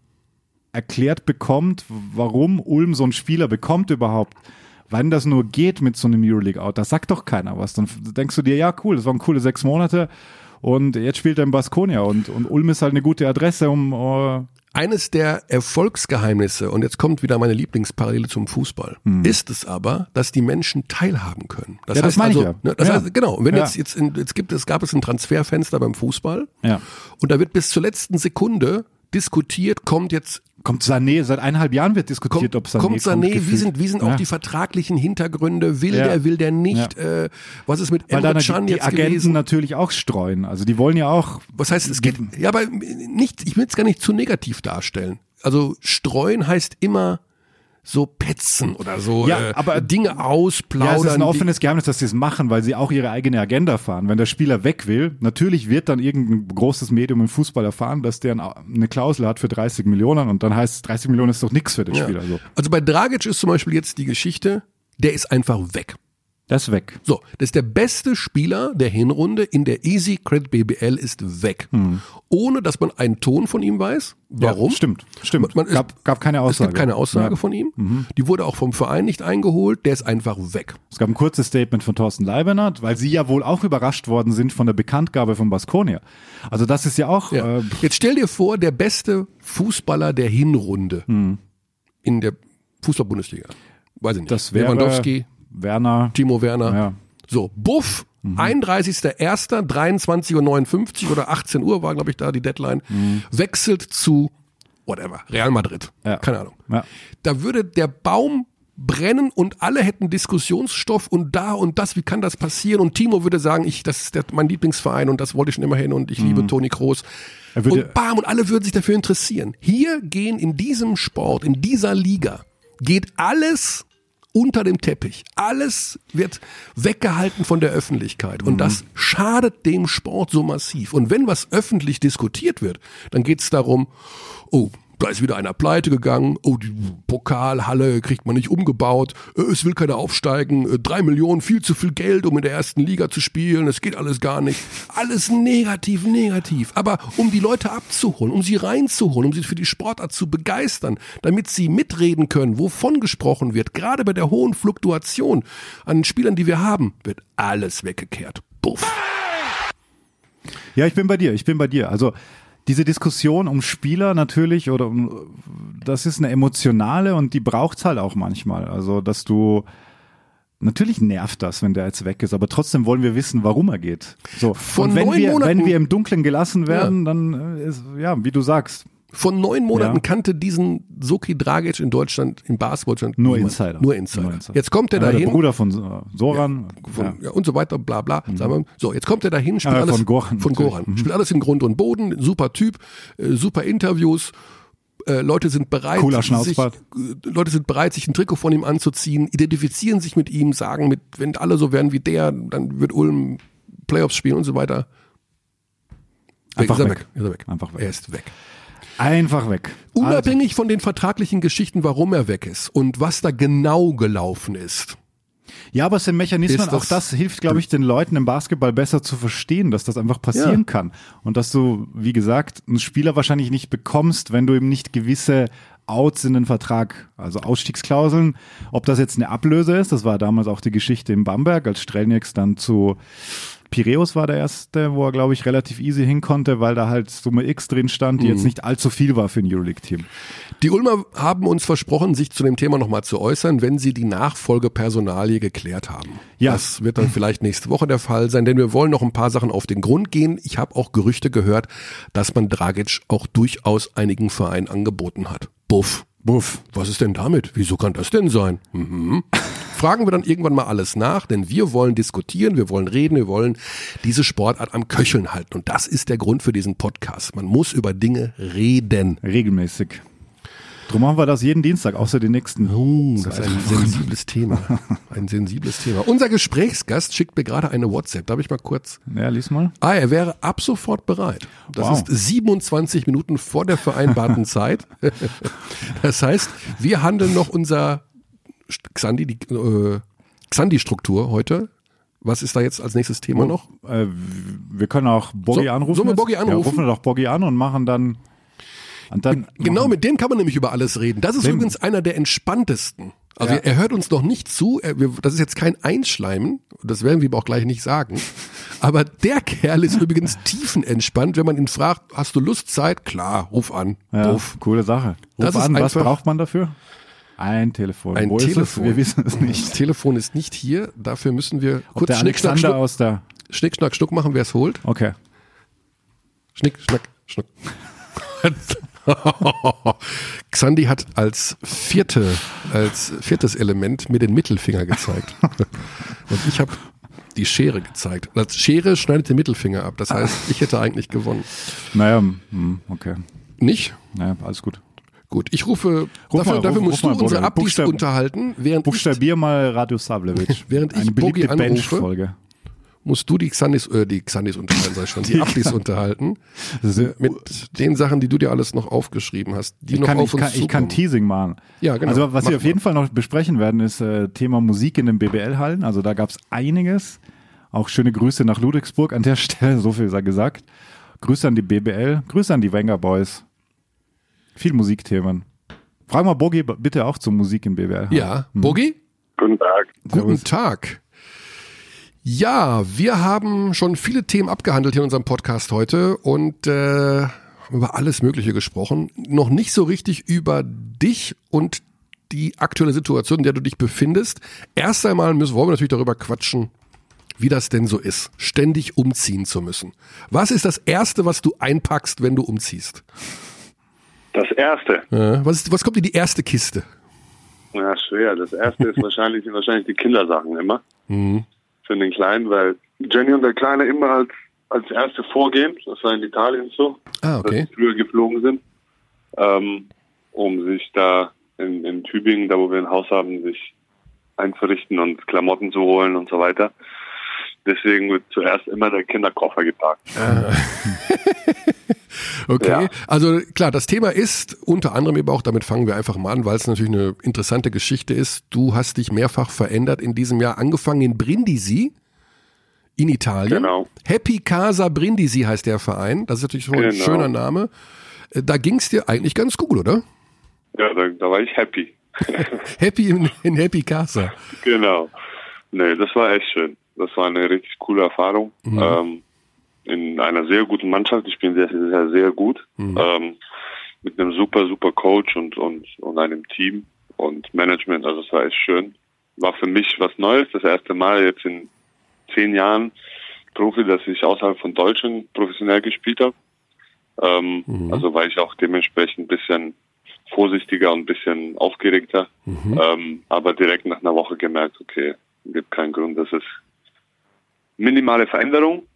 erklärt bekommt, warum Ulm so einen Spieler bekommt überhaupt, wann das nur geht mit so einem Euroleague-Out, da sagt doch keiner was. Dann denkst du dir, ja cool, das waren coole sechs Monate und jetzt spielt er in Baskonia und, und Ulm ist halt eine gute Adresse, um uh eines der Erfolgsgeheimnisse, und jetzt kommt wieder meine Lieblingsparallele zum Fußball, hm. ist es aber, dass die Menschen teilhaben können. Das ja, heißt das also, ja. Ne, das ja. heißt, genau, und wenn jetzt, jetzt, in, jetzt gibt es, gab es ein Transferfenster beim Fußball, ja. und da wird bis zur letzten Sekunde diskutiert, kommt jetzt Kommt Sané, seit eineinhalb Jahren wird diskutiert, kommt, ob Sané kommt. Sané, kommt, wie sind, wie sind ja. auch die vertraglichen Hintergründe? Will ja. der, will der nicht? Ja. Äh, was ist mit Weil Emre Can die, die Agenten gewesen? natürlich auch streuen. Also die wollen ja auch. Was heißt, es geht, ja, aber nicht, ich will es gar nicht zu negativ darstellen. Also streuen heißt immer, so petzen oder so ja, äh, aber Dinge ausplaudern. Ja, es ist ein offenes Geheimnis, dass sie es machen, weil sie auch ihre eigene Agenda fahren. Wenn der Spieler weg will, natürlich wird dann irgendein großes Medium im Fußball erfahren, dass der eine Klausel hat für 30 Millionen und dann heißt es, 30 Millionen ist doch nichts für den ja. Spieler. So. Also bei Dragic ist zum Beispiel jetzt die Geschichte, der ist einfach weg. Das ist weg. So, das ist der beste Spieler der Hinrunde in der Easy Credit BBL ist weg. Hm. Ohne dass man einen Ton von ihm weiß. Warum? Ja, stimmt, stimmt. Man, gab, gab keine Aussage. Es gibt keine Aussage ja. von ihm. Mhm. Die wurde auch vom Verein nicht eingeholt. Der ist einfach weg. Es gab ein kurzes Statement von Thorsten Leibenert, weil sie ja wohl auch überrascht worden sind von der Bekanntgabe von Baskonia. Also das ist ja auch. Ja. Äh, Jetzt stell dir vor, der beste Fußballer der Hinrunde hm. in der Fußball-Bundesliga. Weiß ich nicht. Das wäre Lewandowski. Werner. Timo Werner. Ja. So, Buff, mhm. 31.01., Uhr oder 18 Uhr war, glaube ich, da die Deadline, mhm. wechselt zu whatever, Real Madrid. Ja. Keine Ahnung. Ja. Da würde der Baum brennen und alle hätten Diskussionsstoff und da und das, wie kann das passieren? Und Timo würde sagen, ich, das ist der, mein Lieblingsverein und das wollte ich schon immer hin und ich mhm. liebe Toni Kroos. Und bam, und alle würden sich dafür interessieren. Hier gehen in diesem Sport, in dieser Liga, geht alles unter dem Teppich. Alles wird weggehalten von der Öffentlichkeit. Und mhm. das schadet dem Sport so massiv. Und wenn was öffentlich diskutiert wird, dann geht es darum, oh, da ist wieder einer pleite gegangen. Oh, die Pokalhalle kriegt man nicht umgebaut. Äh, es will keiner aufsteigen. Äh, drei Millionen, viel zu viel Geld, um in der ersten Liga zu spielen. Es geht alles gar nicht. Alles negativ, negativ. Aber um die Leute abzuholen, um sie reinzuholen, um sie für die Sportart zu begeistern, damit sie mitreden können, wovon gesprochen wird, gerade bei der hohen Fluktuation an Spielern, die wir haben, wird alles weggekehrt. Buff. Ja, ich bin bei dir. Ich bin bei dir. Also, diese Diskussion um Spieler natürlich oder um, das ist eine emotionale und die braucht's halt auch manchmal. Also, dass du Natürlich nervt das, wenn der jetzt weg ist, aber trotzdem wollen wir wissen, warum er geht. So. Von und wenn wir, Monaten, wenn wir im Dunkeln gelassen werden, ja. dann ist, ja, wie du sagst, von neun Monaten ja. kannte diesen Soki Dragic in Deutschland, in Basketball nur Insider. Nur Insider. Nur Insider. Jetzt kommt er ja, dahin. Der Bruder von Soran. Ja, von, ja. und so weiter, bla bla. Mhm. Sagen wir. So, jetzt kommt er dahin, spielt äh, alles. Von Goran. Von Goran. Mhm. Spielt alles in Grund und Boden, super Typ, äh, super Interviews. Äh, Leute sind bereit, sich, äh, Leute sind bereit, sich ein Trikot von ihm anzuziehen, identifizieren sich mit ihm, sagen, mit, wenn alle so werden wie der, dann wird Ulm Playoffs spielen und so weiter. Einfach er weg. weg. Ist er weg. Einfach weg. Er ist weg. Einfach weg. Unabhängig also. von den vertraglichen Geschichten, warum er weg ist und was da genau gelaufen ist. Ja, aber es sind Mechanismen, das auch das hilft, glaube ich, den Leuten im Basketball besser zu verstehen, dass das einfach passieren ja. kann. Und dass du, wie gesagt, einen Spieler wahrscheinlich nicht bekommst, wenn du ihm nicht gewisse Outs in den Vertrag, also Ausstiegsklauseln, ob das jetzt eine Ablöse ist, das war damals auch die Geschichte in Bamberg, als Strelnieks dann zu Piräus war der erste, wo er, glaube ich, relativ easy hin konnte, weil da halt Summe X drin stand, die mhm. jetzt nicht allzu viel war für ein Euroleague-Team. Die Ulmer haben uns versprochen, sich zu dem Thema nochmal zu äußern, wenn sie die Nachfolgepersonalie geklärt haben. Ja. Das wird dann vielleicht nächste Woche der Fall sein, denn wir wollen noch ein paar Sachen auf den Grund gehen. Ich habe auch Gerüchte gehört, dass man Dragic auch durchaus einigen Vereinen angeboten hat. Buff. Buff. Was ist denn damit? Wieso kann das denn sein? Mhm. fragen wir dann irgendwann mal alles nach, denn wir wollen diskutieren, wir wollen reden, wir wollen diese Sportart am Köcheln halten. Und das ist der Grund für diesen Podcast. Man muss über Dinge reden. Regelmäßig. Drum machen wir das jeden Dienstag, außer den nächsten. Uh, das ist ein sensibles Thema. Ein sensibles Thema. Unser Gesprächsgast schickt mir gerade eine WhatsApp. Darf ich mal kurz? Ja, lies mal. Ah, er wäre ab sofort bereit. Das Wow. ist 27 Minuten vor der vereinbarten Zeit. Das heißt, wir handeln noch unser Xandi, die äh, Xandi-Struktur heute. Was ist da jetzt als nächstes Thema noch? Äh, wir können auch Boggy So- anrufen. sollen wir? Boggy Ja, anrufen? rufen wir doch Boggy an und machen dann. Dann Genau, mit dem kann man nämlich über alles reden. Das ist Dem- übrigens einer der entspanntesten. Also Ja. er, hört uns noch nicht zu. Er, wir, das ist jetzt kein Einschleimen. Das werden wir ihm auch gleich nicht sagen. Aber der Kerl ist übrigens tiefenentspannt. Wenn man ihn fragt, hast du Lust, Zeit? Klar, ruf an. ja, Ruf. coole Sache. Ruf Das an, was braucht man dafür? Ein Telefon. Ein Wo Telefon. Wir wissen es Das nicht. Telefon ist nicht hier. Dafür müssen wir Ob kurz der Schnick, Schnack, Schnuck, aus der. Schnick, Schnack, Schnuck machen, wer es holt. Okay. Schnick, Schnack, Schnuck. Xandi hat als vierte, als viertes Element mir den Mittelfinger gezeigt. Und ich habe die Schere gezeigt. Als Schere schneidet den Mittelfinger ab. Das heißt, ich hätte eigentlich gewonnen. Naja, hm, okay. Nicht? Naja, alles gut. Gut, ich rufe, Ruf dafür, mal, dafür ruf- musst ruf mal du unsere Buchstab- unterhalten, während ich, Buchstabier mal Radio Savlevich. Während ich Eine beliebte anrufe, Bench-Folge. Musst du die Xandis, äh, die Xandis unterhalten, sag ich schon, die Abdis unterhalten. Mit den Sachen, die du dir alles noch aufgeschrieben hast, die Ich noch kann, auf ich, uns kann, ich kann. Teasing machen. Ja, genau. Also was Mach wir auf mal. jeden Fall noch besprechen werden, ist äh, Thema Musik in den BBL-Hallen. Also da gab es einiges. Auch schöne Grüße nach Ludwigsburg an der Stelle, so viel sei gesagt. Grüße an die BBL, Grüße an die Wenger Boys. Viel Musikthemen. Frag mal Bogi bitte auch zur Musik in BBL. Ja, Bogi? Guten Tag. Guten Tag. Ja, wir haben schon viele Themen abgehandelt hier in unserem Podcast heute und äh, haben über alles Mögliche gesprochen. Noch nicht so richtig über dich und die aktuelle Situation, in der du dich befindest. Erst einmal müssen, wollen wir natürlich darüber quatschen, wie das denn so ist, ständig umziehen zu müssen. Was ist das Erste, was du einpackst, wenn du umziehst? Das erste. Äh, was, ist, was kommt in die erste Kiste? Ja, schwer. Das erste ist wahrscheinlich, sind wahrscheinlich die Kindersachen immer. Für den Kleinen, weil Jenny und der Kleine immer als, als erste vorgehen. Das war in Italien so. Ah, okay. Dass sie früher geflogen sind. Ähm, um sich da in, in Tübingen, da wo wir ein Haus haben, sich einzurichten und Klamotten zu holen und so weiter. Deswegen wird zuerst immer der Kinderkoffer gepackt. Okay, Ja. also klar, das Thema ist unter anderem eben auch, damit fangen wir einfach mal an, weil es natürlich eine interessante Geschichte ist. Du hast dich mehrfach verändert in diesem Jahr, angefangen in Brindisi in Italien. Genau. Happy Casa Brindisi heißt der Verein. Das ist natürlich schon ein Genau. schöner Name. Äh, Da ging es dir eigentlich ganz gut, oder? Ja, da, da war ich happy. Happy in, in Happy Casa. Genau. Nee, das war echt schön. Das war eine richtig coole Erfahrung. Ähm, in einer sehr guten Mannschaft. Ich bin sehr, sehr, sehr gut. Ähm, mit einem super, super Coach und, und, und einem Team und Management. Also es war echt schön. War für mich was Neues. Das erste Mal jetzt in zehn Jahren Profi, dass ich außerhalb von Deutschland professionell gespielt habe. Ähm, Also war ich auch dementsprechend ein bisschen vorsichtiger und ein bisschen aufgeregter. Ähm, aber direkt nach einer Woche gemerkt, okay, gibt keinen Grund, das ist minimale Veränderung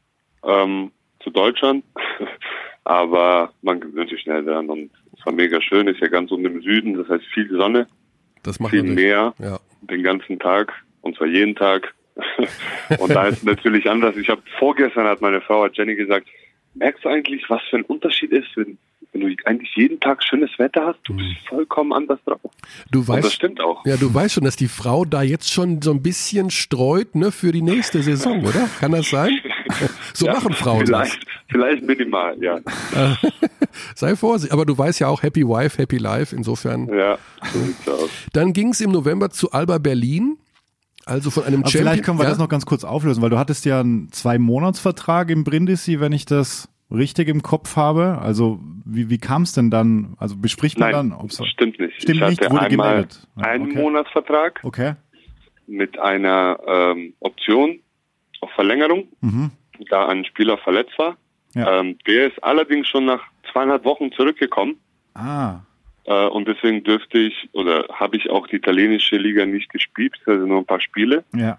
ähm, zu Deutschland. aber man gewöhnt sich schnell dran und es war mega schön, ist ja ganz unten im Süden, das heißt viel Sonne, Das macht viel mehr Ja. den ganzen Tag und zwar jeden Tag. und da ist es natürlich anders. Ich habe vorgestern hat meine Frau hat Jenny gesagt, merkst du eigentlich, was für ein Unterschied ist, wenn, wenn du eigentlich jeden Tag schönes Wetter hast? Du bist vollkommen anders drauf. Du Und das weißt, stimmt auch. ja, du weißt schon, dass die Frau da jetzt schon so ein bisschen streut, ne, für die nächste Saison, oder? Kann das sein? So Ja, machen Frauen das. vielleicht, vielleicht minimal, ja. Sei vorsichtig. Aber du weißt ja auch Happy Wife, Happy Life. Insofern. Ja, so sieht's aus. Dann ging es im November zu Alba Berlin. Also von einem Aber Champion. vielleicht können wir ja? das noch ganz kurz auflösen, weil du hattest ja einen Zwei-Monats-Vertrag im Brindisi, wenn ich das richtig im Kopf habe. Also wie, wie kam es denn dann? Also bespricht man Nein, dann? ob's- stimmt nicht. Stimmt ich nicht, hatte wurde einmal gemeldet. Einen okay. Monatsvertrag Okay. mit einer ähm, Option auf Verlängerung, Mhm. Da ein Spieler verletzt war. Ja. Ähm, der ist allerdings schon nach zweieinhalb Wochen zurückgekommen Ah, Äh, und deswegen dürfte ich oder habe ich auch die italienische Liga nicht gespielt, also nur ein paar Spiele. Ja.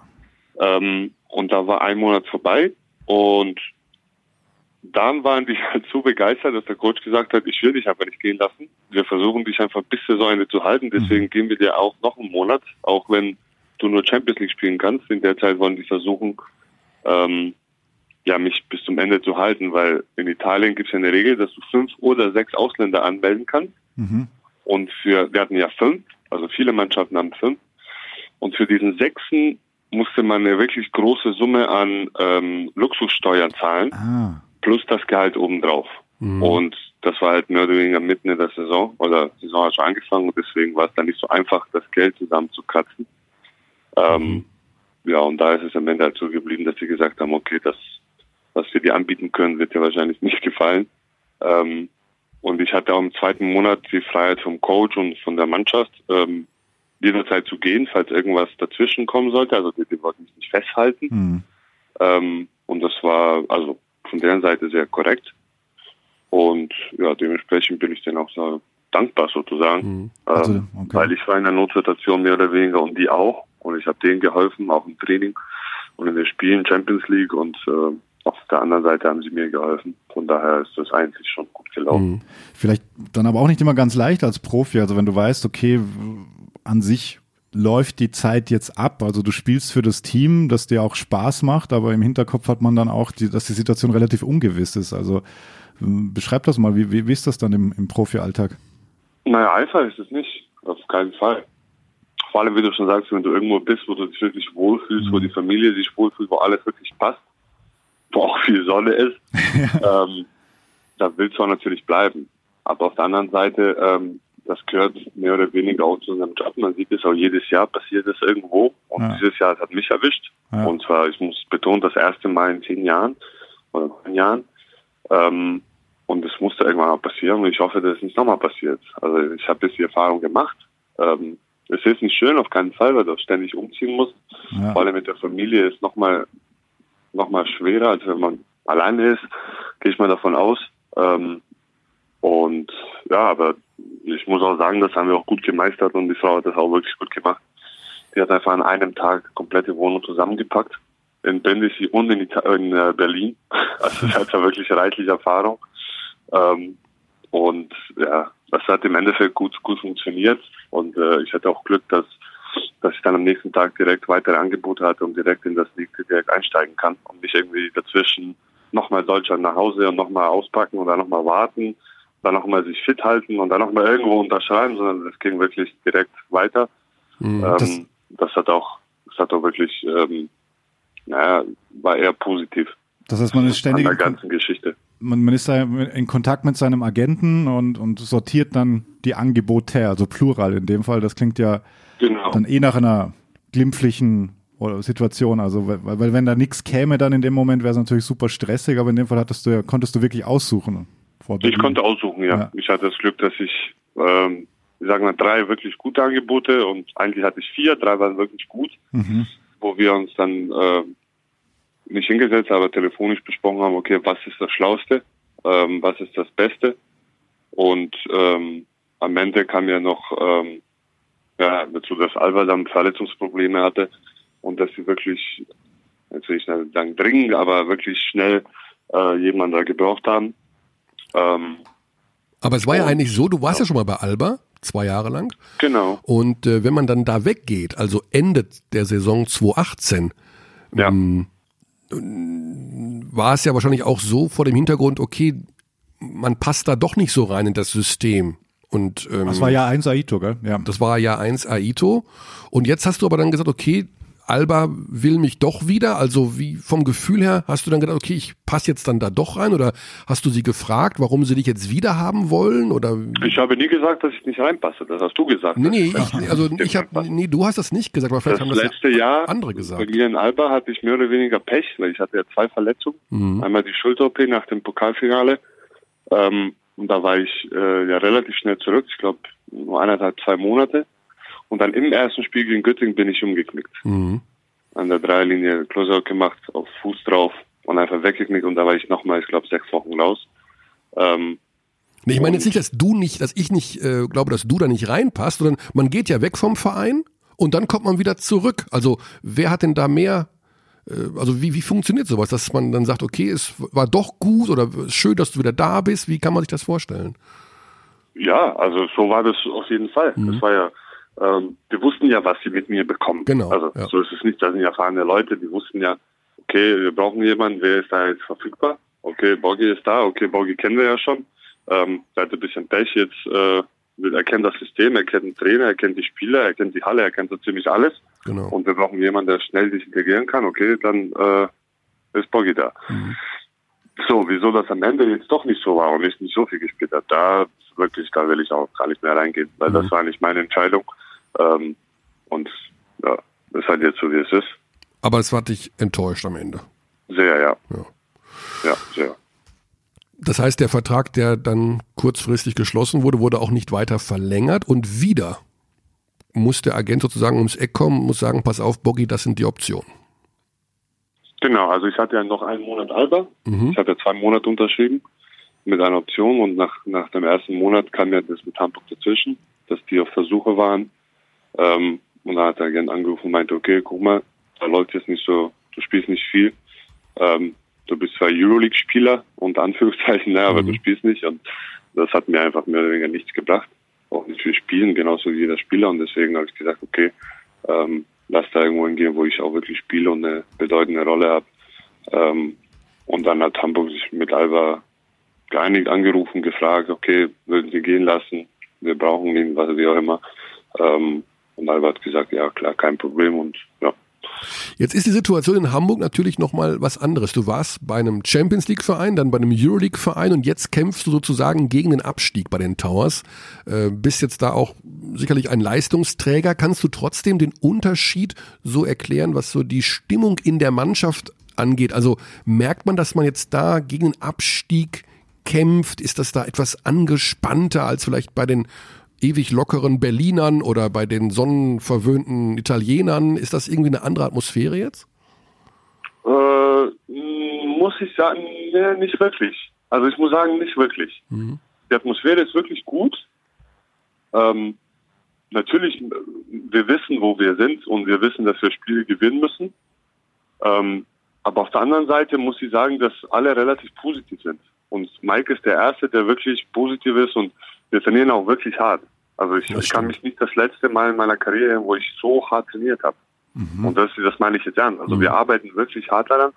Ähm, und da war ein Monat vorbei und dann waren die halt so begeistert, dass der Coach gesagt hat, ich will dich einfach nicht gehen lassen. Wir versuchen dich einfach bis Saisonende zu halten, deswegen geben wir dir auch noch einen Monat, auch wenn du nur Champions League spielen kannst. In der Zeit wollen die versuchen, ähm, ja, mich bis zum Ende zu halten, weil in Italien gibt es ja eine Regel, dass du fünf oder sechs Ausländer anmelden kannst. Mhm. Und für, wir hatten ja fünf, also viele Mannschaften haben fünf. Und für diesen sechsten musste man eine wirklich große Summe an ähm, Luxussteuern zahlen, Ah. plus das Gehalt obendrauf. Und das war halt mehr oder weniger mitten in der Saison, oder die Saison hat schon angefangen und deswegen war es dann nicht so einfach, das Geld zusammenzukratzen. Ähm, ja, und da ist es am Ende halt so geblieben, dass sie gesagt haben, okay, das, was wir dir anbieten können, wird dir wahrscheinlich nicht gefallen. Ähm, und ich hatte auch im zweiten Monat die Freiheit vom Coach und von der Mannschaft, ähm, jederzeit zu gehen, falls irgendwas dazwischen kommen sollte. Also die, die wollten mich nicht festhalten. Mhm. Ähm, und das war also von deren Seite sehr korrekt. Und ja, dementsprechend bin ich denen auch so dankbar sozusagen. Also, ähm, okay. Weil ich war in einer Notsituation mehr oder weniger und die auch. Und ich habe denen geholfen, auch im Training und in den Spielen Champions League. Und äh, auf der anderen Seite haben sie mir geholfen. Von daher ist das eigentlich schon gut gelaufen. Vielleicht dann aber auch nicht immer ganz leicht als Profi. Also wenn du weißt, okay, an sich läuft die Zeit jetzt ab. Also du spielst für das Team, das dir auch Spaß macht, aber im Hinterkopf hat man dann auch, die, dass die Situation relativ ungewiss ist. Also ähm, beschreib das mal, wie, wie, wie ist das dann im, im Profi-Alltag? Naja, einfach ist es nicht. Auf keinen Fall. Vor allem, wie du schon sagst, wenn du irgendwo bist, wo du dich wirklich wohlfühlst, wo die Familie sich wohlfühlt, wo alles wirklich passt, wo auch viel Sonne ist, ähm, da willst du auch natürlich bleiben. Aber auf der anderen Seite, ähm, das gehört mehr oder weniger auch zu unserem Job. Man sieht es auch jedes Jahr, passiert es irgendwo. Und Ja. dieses Jahr hat mich erwischt. Ja. Und zwar, ich muss betonen, das erste Mal in zehn Jahren oder neun Jahren. Ähm, und es musste irgendwann mal passieren und ich hoffe, dass es nicht nochmal passiert. Also ich habe jetzt die Erfahrung gemacht. Ähm, es ist nicht schön, auf keinen Fall, weil du ständig umziehen musst. Ja. Vor allem mit der Familie ist nochmal noch mal schwerer, als wenn man alleine ist, gehe ich mal davon aus. Ähm, und ja, aber ich muss auch sagen, das haben wir auch gut gemeistert und die Frau hat das auch wirklich gut gemacht. Die hat einfach an einem Tag komplette Wohnung zusammengepackt. In Brindisi und in, Ita in äh, Berlin. Also sie hat da wirklich reichlich Erfahrung. Ähm, und ja, das hat im Endeffekt gut, gut funktioniert. Und äh, ich hatte auch Glück, dass, dass ich dann am nächsten Tag direkt weitere Angebote hatte und direkt in das League direkt einsteigen kann und nicht irgendwie dazwischen nochmal Deutschland nach Hause und nochmal auspacken und dann nochmal warten, dann nochmal sich fit halten und dann nochmal irgendwo unterschreiben, sondern es ging wirklich direkt weiter. Mhm. Ähm, Das- das, hat auch, das hat auch wirklich, ähm, naja, war eher positiv Das heißt, man ist an ständig der in, Kon- ganzen Geschichte. man, man ist da in Kontakt mit seinem Agenten und, und sortiert dann die Angebote, also Plural in dem Fall. Das klingt ja Genau. dann eh nach einer glimpflichen Situation. Also weil, weil wenn da nichts käme, dann in dem Moment wäre es natürlich super stressig, aber in dem Fall hattest du ja, konntest du wirklich aussuchen. Ich konnte aussuchen, ja. Ja. Ich hatte das Glück, dass ich, ähm, ich sage mal, drei wirklich gute Angebote und eigentlich hatte ich vier, drei waren wirklich gut, Mhm. wo wir uns dann äh, nicht hingesetzt, aber telefonisch besprochen haben, okay, was ist das Schlauste, ähm, was ist das Beste und ähm, am Ende kam ja noch ähm, ja, dazu, dass Alba dann Verletzungsprobleme hatte und dass sie wirklich, jetzt will ich nicht sagen dringend, aber wirklich schnell äh, jemanden da gebraucht haben. Ähm, Aber es war ja eigentlich so, du warst ja schon mal bei Alba, zwei Jahre lang. genau. Und äh, wenn man dann da weggeht, also Ende der Saison 2018, Ja. ähm, war es ja wahrscheinlich auch so vor dem Hintergrund, okay, man passt da doch nicht so rein in das System. Und ähm, Das war ja eins Aito, gell? Ja. das war Jahr 1 Aito. Und jetzt hast du aber dann gesagt, okay, Alba will mich doch wieder. Also wie vom Gefühl her hast du dann gedacht, okay, ich passe jetzt dann da doch rein? Oder hast du sie gefragt, warum sie dich jetzt wieder haben wollen? Oder Ich habe nie gesagt, dass ich nicht reinpasse. Das hast du gesagt. nee, nee, ich, also ich habe reinpasse. nee, du hast das nicht gesagt, aber vielleicht Das haben das letzte ja Jahr andere bei gesagt. mir in Alba hatte ich mehr oder weniger Pech, weil ich hatte ja zwei Verletzungen. Mhm. Einmal die Schulter-OP nach dem Pokalfinale. Ähm, und da war ich äh, ja relativ schnell zurück. Ich glaube nur eineinhalb, zwei Monate. Und dann im ersten Spiel gegen Göttingen bin ich umgeknickt. Mhm. An der Dreierlinie Closeout gemacht, auf Fuß drauf und einfach weggeknickt. Und da war ich nochmal, ich glaube, sechs Wochen raus. Ähm, Nee, ich meine jetzt nicht, dass du nicht, dass ich nicht äh, glaube, dass du da nicht reinpasst, sondern man geht ja weg vom Verein und dann kommt man wieder zurück. Also wer hat denn da mehr also wie, wie funktioniert sowas, dass man dann sagt, okay, es war doch gut oder schön, dass du wieder da bist? Wie kann man sich das vorstellen? Ja, also so war das auf jeden Fall. Mhm. Das war ja, ähm, wir wussten ja, was sie mit mir bekommen. Genau. Also ja. so ist es nicht, da sind erfahrene Leute, die wussten ja, okay, wir brauchen jemanden, wer ist da jetzt verfügbar? Okay, Boggy ist da, okay, Boggy kennen wir ja schon. Ähm, der hat ein bisschen Pech jetzt, äh, er kennt das System, er kennt den Trainer, er kennt die Spieler, er kennt die Halle, er kennt so ziemlich alles. Genau. Und wir brauchen jemanden, der schnell sich integrieren kann. Okay, dann äh, ist Boggy da. Mhm. So, wieso das am Ende jetzt doch nicht so war und ich nicht so viel gespielt habe, da wirklich, da will ich auch gar nicht mehr reingehen, weil Mhm. das war nicht meine Entscheidung. Ähm, und ja, ist halt jetzt so, wie es ist. Aber es hat dich enttäuscht am Ende. Sehr, ja. Ja. Ja, sehr. Das heißt, der Vertrag, der dann kurzfristig geschlossen wurde, wurde auch nicht weiter verlängert und wieder muss der Agent sozusagen ums Eck kommen, muss sagen, pass auf, Boggy, das sind die Optionen. Genau, also ich hatte ja noch einen Monat Alba. Mhm. Ich habe ja zwei Monate unterschrieben mit einer Option und nach, nach dem ersten Monat kam ja das mit Hamburg dazwischen, dass die auf Versuche waren. Ähm, und dann hat der Agent angerufen und meinte, okay, guck mal, da läuft jetzt nicht so, du spielst nicht viel. Ähm, du bist zwar Euroleague-Spieler, unter Anführungszeichen, ne, aber Mhm. du spielst nicht. Und das hat mir einfach mehr oder weniger nichts gebracht. Auch nicht für Spielen, genauso wie jeder Spieler. Und deswegen habe ich gesagt, okay, ähm, lass da irgendwo hingehen, wo ich auch wirklich spiele und eine bedeutende Rolle habe. Ähm, und dann hat Hamburg sich mit Alba geeinigt, angerufen, gefragt, okay, würden Sie gehen lassen? Wir brauchen ihn, was wie auch immer. Ähm, und Alba hat gesagt, ja klar, kein Problem und ja. Jetzt ist die Situation in Hamburg natürlich nochmal was anderes. Du warst bei einem Champions League Verein, dann bei einem Euroleague Verein und jetzt kämpfst du sozusagen gegen den Abstieg bei den Towers. Äh, bist jetzt da auch sicherlich ein Leistungsträger. Kannst du trotzdem den Unterschied so erklären, was so die Stimmung in der Mannschaft angeht? Also merkt man, dass man jetzt da gegen den Abstieg kämpft? Ist das da etwas angespannter als vielleicht bei den ewig lockeren Berlinern oder bei den sonnenverwöhnten Italienern? Ist das irgendwie eine andere Atmosphäre jetzt? Äh, muss ich sagen, nee, nicht wirklich. Also ich muss sagen, nicht wirklich. Mhm. Die Atmosphäre ist wirklich gut. Ähm, natürlich, wir wissen, wo wir sind und wir wissen, dass wir Spiele gewinnen müssen. Ähm, aber auf der anderen Seite muss ich sagen, dass alle relativ positiv sind. Und Mike ist der Erste, der wirklich positiv ist und wir trainieren auch wirklich hart. Also ich, ich kann mich nicht das letzte Mal in meiner Karriere, wo ich so hart trainiert habe. Und das, das meine ich jetzt ernst. Also Mhm. wir arbeiten wirklich hart daran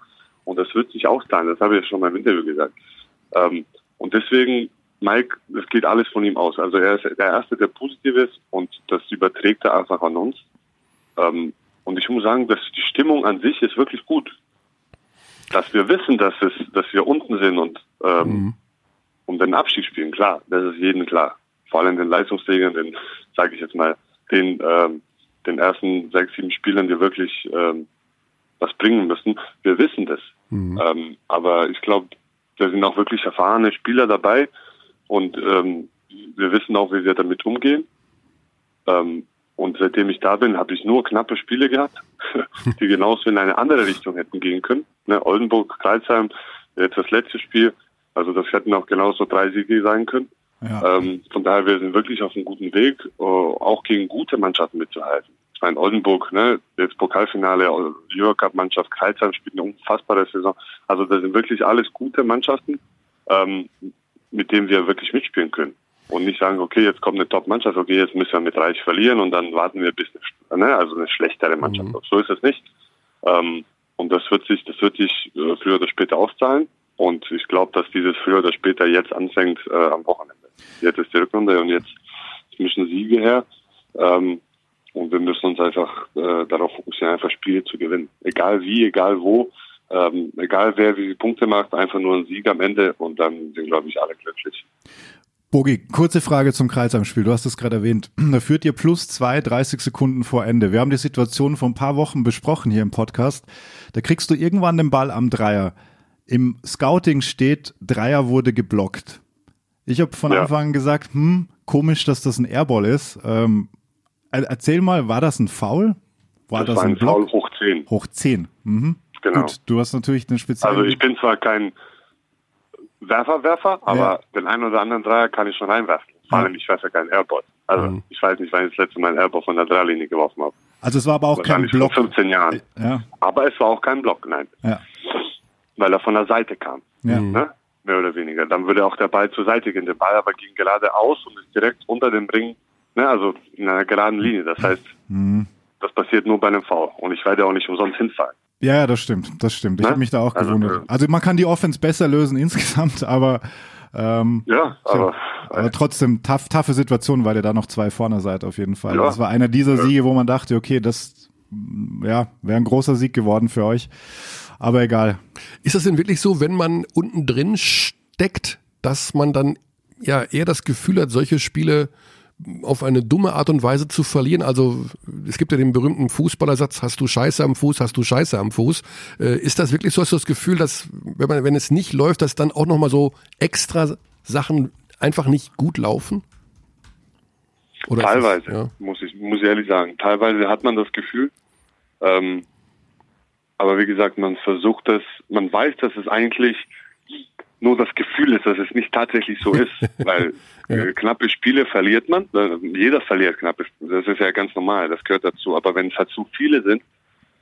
und das wird sich auszahlen. Das habe ich ja schon mal im Interview gesagt. Ähm, und deswegen, Mike, es geht alles von ihm aus. Also er ist der Erste, der positiv ist und das überträgt er einfach an uns. Ähm, und ich muss sagen, dass die Stimmung an sich ist wirklich gut. Dass wir wissen, dass es, dass wir unten sind und ähm, Mhm. um den Abstieg spielen, klar, das ist jedem klar. Vor allem den Leistungsträgern, den, sage ich jetzt mal, den, ähm, den ersten sechs, sieben Spielern, die wirklich ähm, was bringen müssen. Wir wissen das. Mhm. Ähm, aber ich glaube, da sind auch wirklich erfahrene Spieler dabei und ähm, wir wissen auch, wie wir damit umgehen. Ähm, und seitdem ich da bin, habe ich nur knappe Spiele gehabt, die genauso in eine andere Richtung hätten gehen können. Ne, Oldenburg, Kreisheim, jetzt das letzte Spiel. Also das hätten auch genauso drei Siege sein können. Ja. Ähm, von daher, wir sind wirklich auf einem guten Weg, äh, auch gegen gute Mannschaften mitzuhalten. Ich meine, Oldenburg, ne, jetzt Pokalfinale, Eurocup-Mannschaft, Kreisheim spielt eine unfassbare Saison. Also das sind wirklich alles gute Mannschaften, ähm, mit denen wir wirklich mitspielen können. Und nicht sagen, okay, jetzt kommt eine Top-Mannschaft, okay, jetzt müssen wir mit Reich verlieren und dann warten wir bis eine, ne, also eine schlechtere Mannschaft. Mhm. So ist es nicht. Ähm, und das wird sich, das wird sich äh, früher oder später auszahlen. Und ich glaube, dass dieses früher oder später jetzt anfängt äh, am Wochenende. Jetzt ist die Rückrunde und jetzt müssen Siege her. Ähm, und wir müssen uns einfach äh, darauf fokussieren, einfach Spiele zu gewinnen. Egal wie, egal wo, ähm, egal wer wie viele Punkte macht, einfach nur ein Sieg am Ende und dann sind, glaube ich, alle glücklich. Bogi, kurze Frage zum Kreisheim-Spiel. Du hast es gerade erwähnt. Da führt ihr plus zwei, 30 Sekunden vor Ende. Wir haben die Situation vor ein paar Wochen besprochen hier im Podcast. Da kriegst du irgendwann den Ball am Dreier. Im Scouting steht, Dreier wurde geblockt. Ich habe von Ja. Anfang an gesagt, hm, komisch, dass das ein Airball ist. Ähm, er- erzähl mal, war das ein Foul? War das, war ein ein Block? Foul hoch 10. Hoch 10. Mhm. Genau. Gut, du hast natürlich den speziellen. Also ich bin zwar kein Werfer, Werfer, aber ja. den einen oder anderen Dreier kann ich schon reinwerfen. Vor allem, ich werfe ja keinen Airball. Also, mhm. ich weiß nicht, wann ich das letzte Mal einen Airball von der Dreierlinie geworfen habe. Also, es war aber auch kein Block. Vor 15 Jahren. Ja. Aber es war auch kein Block, nein. Ja. Weil er von der Seite kam. Ja. Ne? Mehr oder weniger. Dann würde auch der Ball zur Seite gehen. Der Ball aber ging geradeaus und ist direkt unter dem Ring, ne? also in einer geraden Linie. Das heißt, mhm. das passiert nur bei einem Foul. Und ich werde auch nicht umsonst hinfallen. Ja, ja, das stimmt, das stimmt. Ich ne? habe mich da auch also, gewundert. Äh, also man kann die Offense besser lösen insgesamt, aber ähm, ja, aber, aber trotzdem tough, taffe Situation, weil ihr da noch zwei vorne seid auf jeden Fall. Ja, das war einer dieser Siege, wo man dachte, okay, das ja, wäre ein großer Sieg geworden für euch. Aber egal. Ist das denn wirklich so, wenn man unten drin steckt, dass man dann ja eher das Gefühl hat, solche Spiele auf eine dumme Art und Weise zu verlieren. Also es gibt ja den berühmten Fußballersatz, hast du Scheiße am Fuß, hast du Scheiße am Fuß. Äh, ist das wirklich so, hast du das Gefühl, dass wenn, man, wenn es nicht läuft, dass dann auch nochmal so extra Sachen einfach nicht gut laufen? Oder teilweise, das, ja? muss, ich, muss ich ehrlich sagen. Teilweise hat man das Gefühl. Ähm, aber wie gesagt, man versucht das, man weiß, dass es eigentlich nur das Gefühl ist, dass es nicht tatsächlich so ist. Weil ja. äh, knappe Spiele verliert man. Äh, jeder verliert knappe Spiele. Das ist ja ganz normal, das gehört dazu. Aber wenn es halt zu viele sind,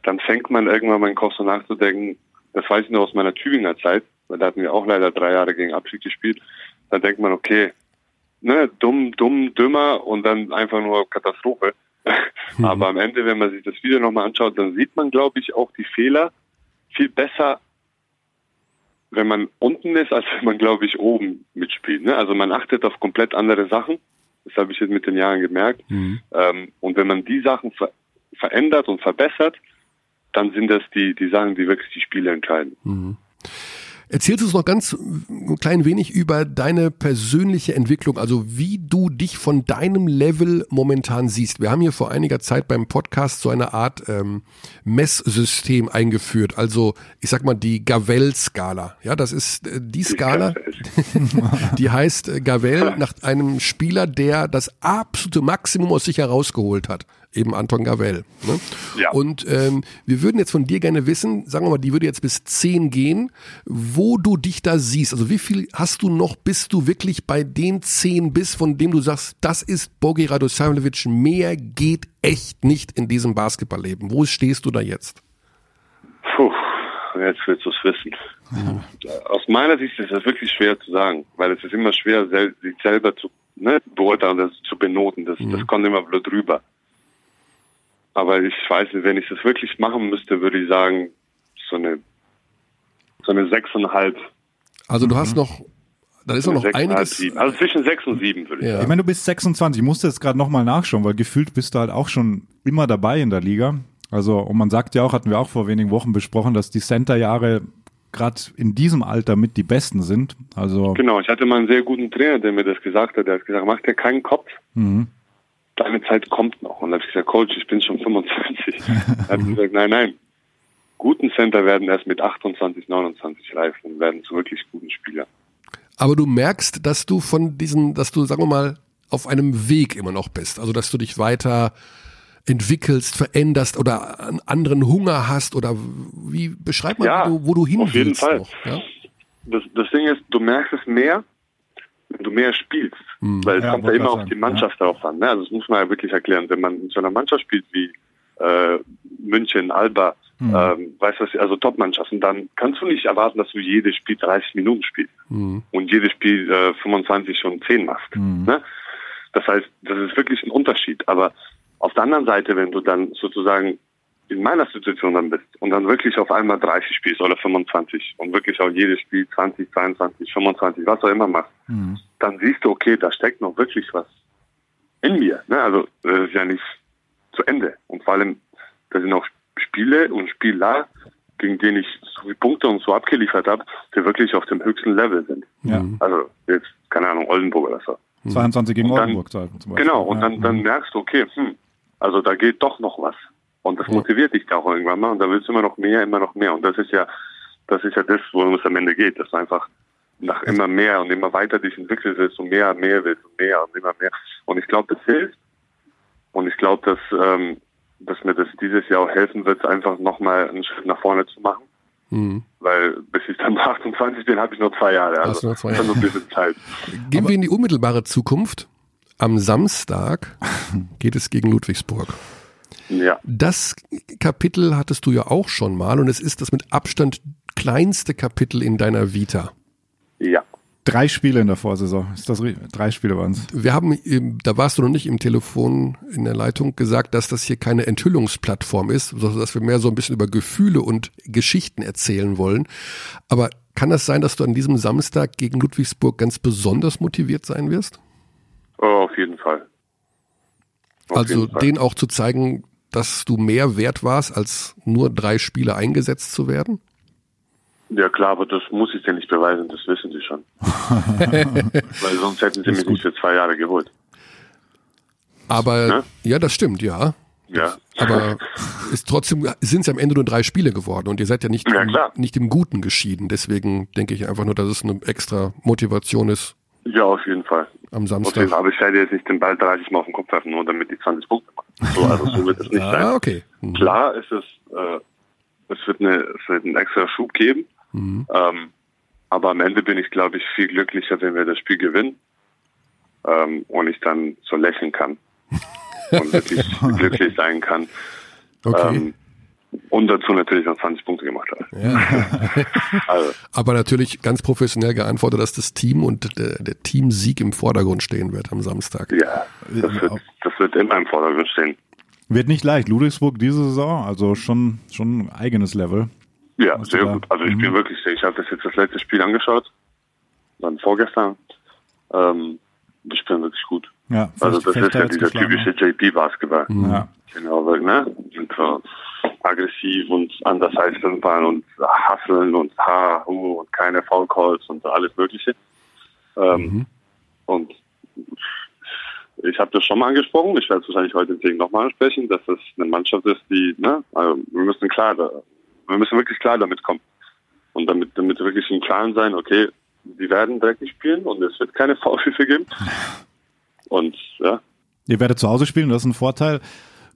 dann fängt man irgendwann mal in Kopf so nachzudenken, das weiß ich nur aus meiner Tübinger Zeit, weil da hatten wir auch leider drei Jahre gegen Abschied gespielt. Da denkt man, okay, ne, dumm, dumm, dümmer und dann einfach nur Katastrophe. Mhm. Aber am Ende, wenn man sich das Video nochmal anschaut, dann sieht man, glaube ich, auch die Fehler viel besser, wenn man unten ist, als wenn man, glaube ich, oben mitspielt. Ne? Also man achtet auf komplett andere Sachen. Das habe ich jetzt mit den Jahren gemerkt. Mhm. Ähm, und wenn man die Sachen ver verändert und verbessert, dann sind das die, die Sachen, die wirklich die Spiele entscheiden. Mhm. Erzählst du uns noch ganz ein klein wenig über deine persönliche Entwicklung, also wie du dich von deinem Level momentan siehst. Wir haben hier vor einiger Zeit beim Podcast so eine Art ähm, Messsystem eingeführt, also ich sag mal die Gavel-Skala. Ja, das ist äh, die Skala, die heißt äh, Gavel nach einem Spieler, der das absolute Maximum aus sich herausgeholt hat eben Anton Gavel. Ne? Ja. Und ähm, wir würden jetzt von dir gerne wissen, sagen wir mal, die würde jetzt bis zehn gehen, wo du dich da siehst. Also wie viel hast du noch, bis du wirklich bei den zehn bist, von dem du sagst, das ist Bogi Radosavljevic, mehr geht echt nicht in diesem Basketballleben. Wo stehst du da jetzt? Puh, jetzt willst du es wissen. Ja. Aus meiner Sicht ist das wirklich schwer zu sagen, weil es ist immer schwer, sich selber zu ne, beurteilen, das zu benoten. Das, mhm. das kommt immer blöd rüber. Aber ich weiß nicht, wenn ich das wirklich machen müsste, würde ich sagen, so eine, so eine sechseinhalb. Also du hast noch, da ist noch einiges. Sieben. Also zwischen sechs und sieben würde ich ja. sagen. Ich meine, du bist 26, ich musste jetzt gerade nochmal nachschauen, weil gefühlt bist du halt auch schon immer dabei in der Liga. Also, und man sagt ja auch, hatten wir auch vor wenigen Wochen besprochen, dass die Center-Jahre gerade in diesem Alter mit die besten sind. Also genau, ich hatte mal einen sehr guten Trainer, der mir das gesagt hat. Der hat gesagt, mach dir keinen Kopf. Mhm deine Zeit kommt noch. Und dann habe ich gesagt, Coach, ich bin schon 25. er hat gesagt, nein, nein. Guten Center werden erst mit 28, 29 reif und werden zu wirklich guten Spielern. Aber du merkst, dass du von diesen, dass du, sagen wir mal, auf einem Weg immer noch bist. Also, dass du dich weiter entwickelst, veränderst oder einen anderen Hunger hast oder wie beschreib mal, ja, wo, du, wo du hin auf jeden Fall. Noch, ja? das, das Ding ist, du merkst es mehr, wenn du mehr spielst. Mhm. Weil es ja, kommt ja immer auf die Mannschaft ja. darauf an. Ne? Also das muss man ja wirklich erklären. Wenn man in so einer Mannschaft spielt wie äh, München, Alba, mhm. ähm, weißt du, also Top-Mannschaften, dann kannst du nicht erwarten, dass du jedes Spiel 30 Minuten spielst mhm. und jedes Spiel äh, 25 und 10 machst. Mhm. Ne? Das heißt, das ist wirklich ein Unterschied. Aber auf der anderen Seite, wenn du dann sozusagen in meiner Situation dann bist und dann wirklich auf einmal 30 spielst oder 25 und wirklich auch jedes Spiel 20, 22, 25, was auch immer machst, mhm. dann siehst du, okay, da steckt noch wirklich was in mir. Ne? Also das ist ja nicht zu Ende. Und vor allem, da sind auch Spiele und Spieler, gegen denen ich so viele Punkte und so abgeliefert habe, die wirklich auf dem höchsten Level sind. Ja. Also jetzt, keine Ahnung, Oldenburg oder so. 22 gegen dann, Oldenburg zum Beispiel. Genau, und dann, dann merkst du, okay, hm, also da geht doch noch was. Und das motiviert dich auch irgendwann mal und da willst du immer noch mehr, immer noch mehr. Und das ist ja, das ist ja das, worum es am Ende geht, dass du einfach nach immer mehr und immer weiter dich entwickelst willst und mehr, mehr willst und mehr und immer mehr. Und ich glaube, das hilft. Und ich glaube, dass, ähm, dass mir das dieses Jahr auch helfen wird, einfach nochmal einen Schritt nach vorne zu machen. Mhm. Weil bis ich dann 28 bin, habe ich noch zwei Jahre. Also noch zwei Jahre. noch ein bisschen Zeit. Gehen Aber wir in die unmittelbare Zukunft. Am Samstag geht es gegen Ludwigsburg. Ja. Das Kapitel hattest du ja auch schon mal und es ist das mit Abstand kleinste Kapitel in deiner Vita. Ja. Drei Spiele in der Vorsaison. Ist das drei Spiele waren es? Wir haben, da warst du noch nicht im Telefon in der Leitung gesagt, dass das hier keine Enthüllungsplattform ist, sondern dass wir mehr so ein bisschen über Gefühle und Geschichten erzählen wollen. Aber kann das sein, dass du an diesem Samstag gegen Ludwigsburg ganz besonders motiviert sein wirst? Oh, auf jeden Fall. Auf also jeden Fall. denen auch zu zeigen, dass du mehr wert warst, als nur drei Spiele eingesetzt zu werden? Ja klar, aber das muss ich dir nicht beweisen, das wissen sie schon. Weil sonst hätten sie mich nicht für zwei Jahre geholt. Aber ne? ja, das stimmt, ja. Ja. Aber ist trotzdem sind es am Ende nur drei Spiele geworden und ihr seid ja nicht, ja, im, nicht im Guten geschieden. Deswegen denke ich einfach nur, dass es eine extra Motivation ist. Ja, auf jeden Fall. Am Samstag. Aber ich werde jetzt nicht den Ball 30 Mal auf den Kopf werfen, nur damit die 20 Punkte machen. So, also so wird es nicht ah, sein. Okay. Mhm. Klar ist es, äh, es wird, eine, es wird einen extra Schub geben. Mhm. Ähm, aber am Ende bin ich, glaube ich, viel glücklicher, wenn wir das Spiel gewinnen ähm, und ich dann so lächeln kann und wirklich glücklich sein kann. Okay. Ähm, und dazu natürlich noch 20 Punkte gemacht hat. Ja. also. Aber natürlich ganz professionell geantwortet, dass das Team und der, der Teamsieg im Vordergrund stehen wird am Samstag. Ja, das wird, das wird immer im Vordergrund stehen. Wird nicht leicht. Ludwigsburg diese Saison, also schon, schon ein eigenes Level. Ja, sehr gut. Also ich mhm. bin wirklich sehr, ich habe das jetzt das letzte Spiel angeschaut, dann vorgestern. Ähm, die spielen wirklich gut. Ja, also das ist ja dieser typische JP-Basketball. Mhm. Ja. Genau, ne? Sind so aggressiv und anders als Fünfern und hasseln und ha, hu und keine Foul Calls und alles Mögliche. Ähm, mhm. Und ich habe das schon mal angesprochen, ich werde es wahrscheinlich heute deswegen nochmal ansprechen, dass es eine Mannschaft ist, die, ne, also wir müssen klar, wir müssen wirklich klar damit kommen. Und damit, damit wirklich im Klaren sein, okay, die werden dreckig spielen und es wird keine Foulschüsse geben. Und ja. Ihr werdet zu Hause spielen, das ist ein Vorteil.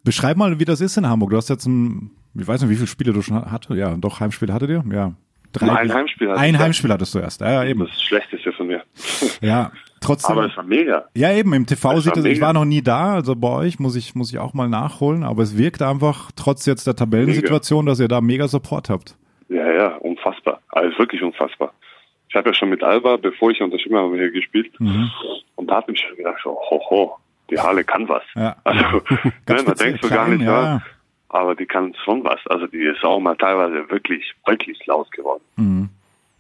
Beschreib mal, wie das ist in Hamburg. Du hast jetzt ein, ich weiß nicht, wie viele Spiele du schon hattest. Ja, doch, Heimspiel hattet ihr? Ja. Drei, ein Heimspiel hattest Ein Heimspiel hattest du erst. Ja, eben. Das Schlechteste von mir. Ja, trotzdem. Aber es war mega. Ja, eben, im TV es sieht es, ich war noch nie da, also bei euch muss ich, muss ich auch mal nachholen, aber es wirkt einfach, trotz jetzt der Tabellensituation, mega. dass ihr da mega Support habt. Ja, ja, unfassbar. Also wirklich unfassbar. Ich habe ja schon mit Alba, bevor ich unterschrieben habe, hier gespielt. Mhm. Und da hat mich schon gedacht, so, ho, ho, die Halle kann was. Ja. Also, ne, man denkt so gar nicht, ja. ja. aber die kann schon was. Also die ist auch mal teilweise wirklich, wirklich laut geworden. Mhm.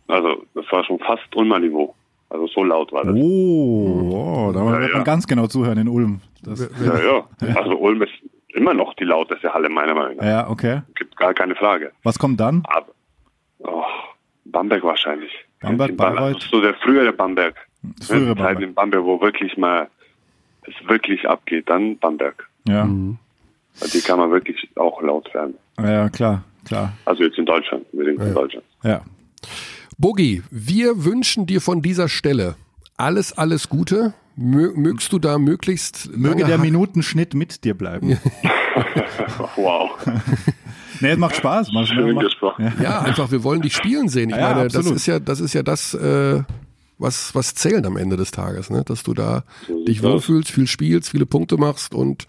Also das war schon fast Ulmer-Niveau. Also so laut war das. Oh, oh da ja, wird man ganz genau zuhören in Ulm. Das, ja, ja. Also Ulm ist immer noch die lauteste Halle meiner Meinung nach. Ja, okay. Gibt gar keine Frage. Was kommt dann? Aber, oh, Bamberg wahrscheinlich. Bamberg, Bayreuth? Also so der frühere Bamberg. Das frühere Bamberg. in Bamberg, wo wirklich mal es wirklich abgeht, dann Bamberg. Ja. Mhm. Die kann man wirklich auch laut werden. Ja, klar, klar. Also jetzt in Deutschland, unbedingt ja. in Deutschland. Ja. Bogi, wir wünschen dir von dieser Stelle alles, alles Gute. Mögst du da möglichst. Möge der Minutenschnitt mit dir bleiben. wow. nee, es macht Spaß. Macht, Schön macht, gesprochen. Ja. ja, einfach, wir wollen dich spielen sehen. Ich ja, meine, absolut. das ist ja, das ist ja das, äh, was, was zählt am Ende des Tages, ne? dass du da so dich wohlfühlst, viel spielst, viele Punkte machst und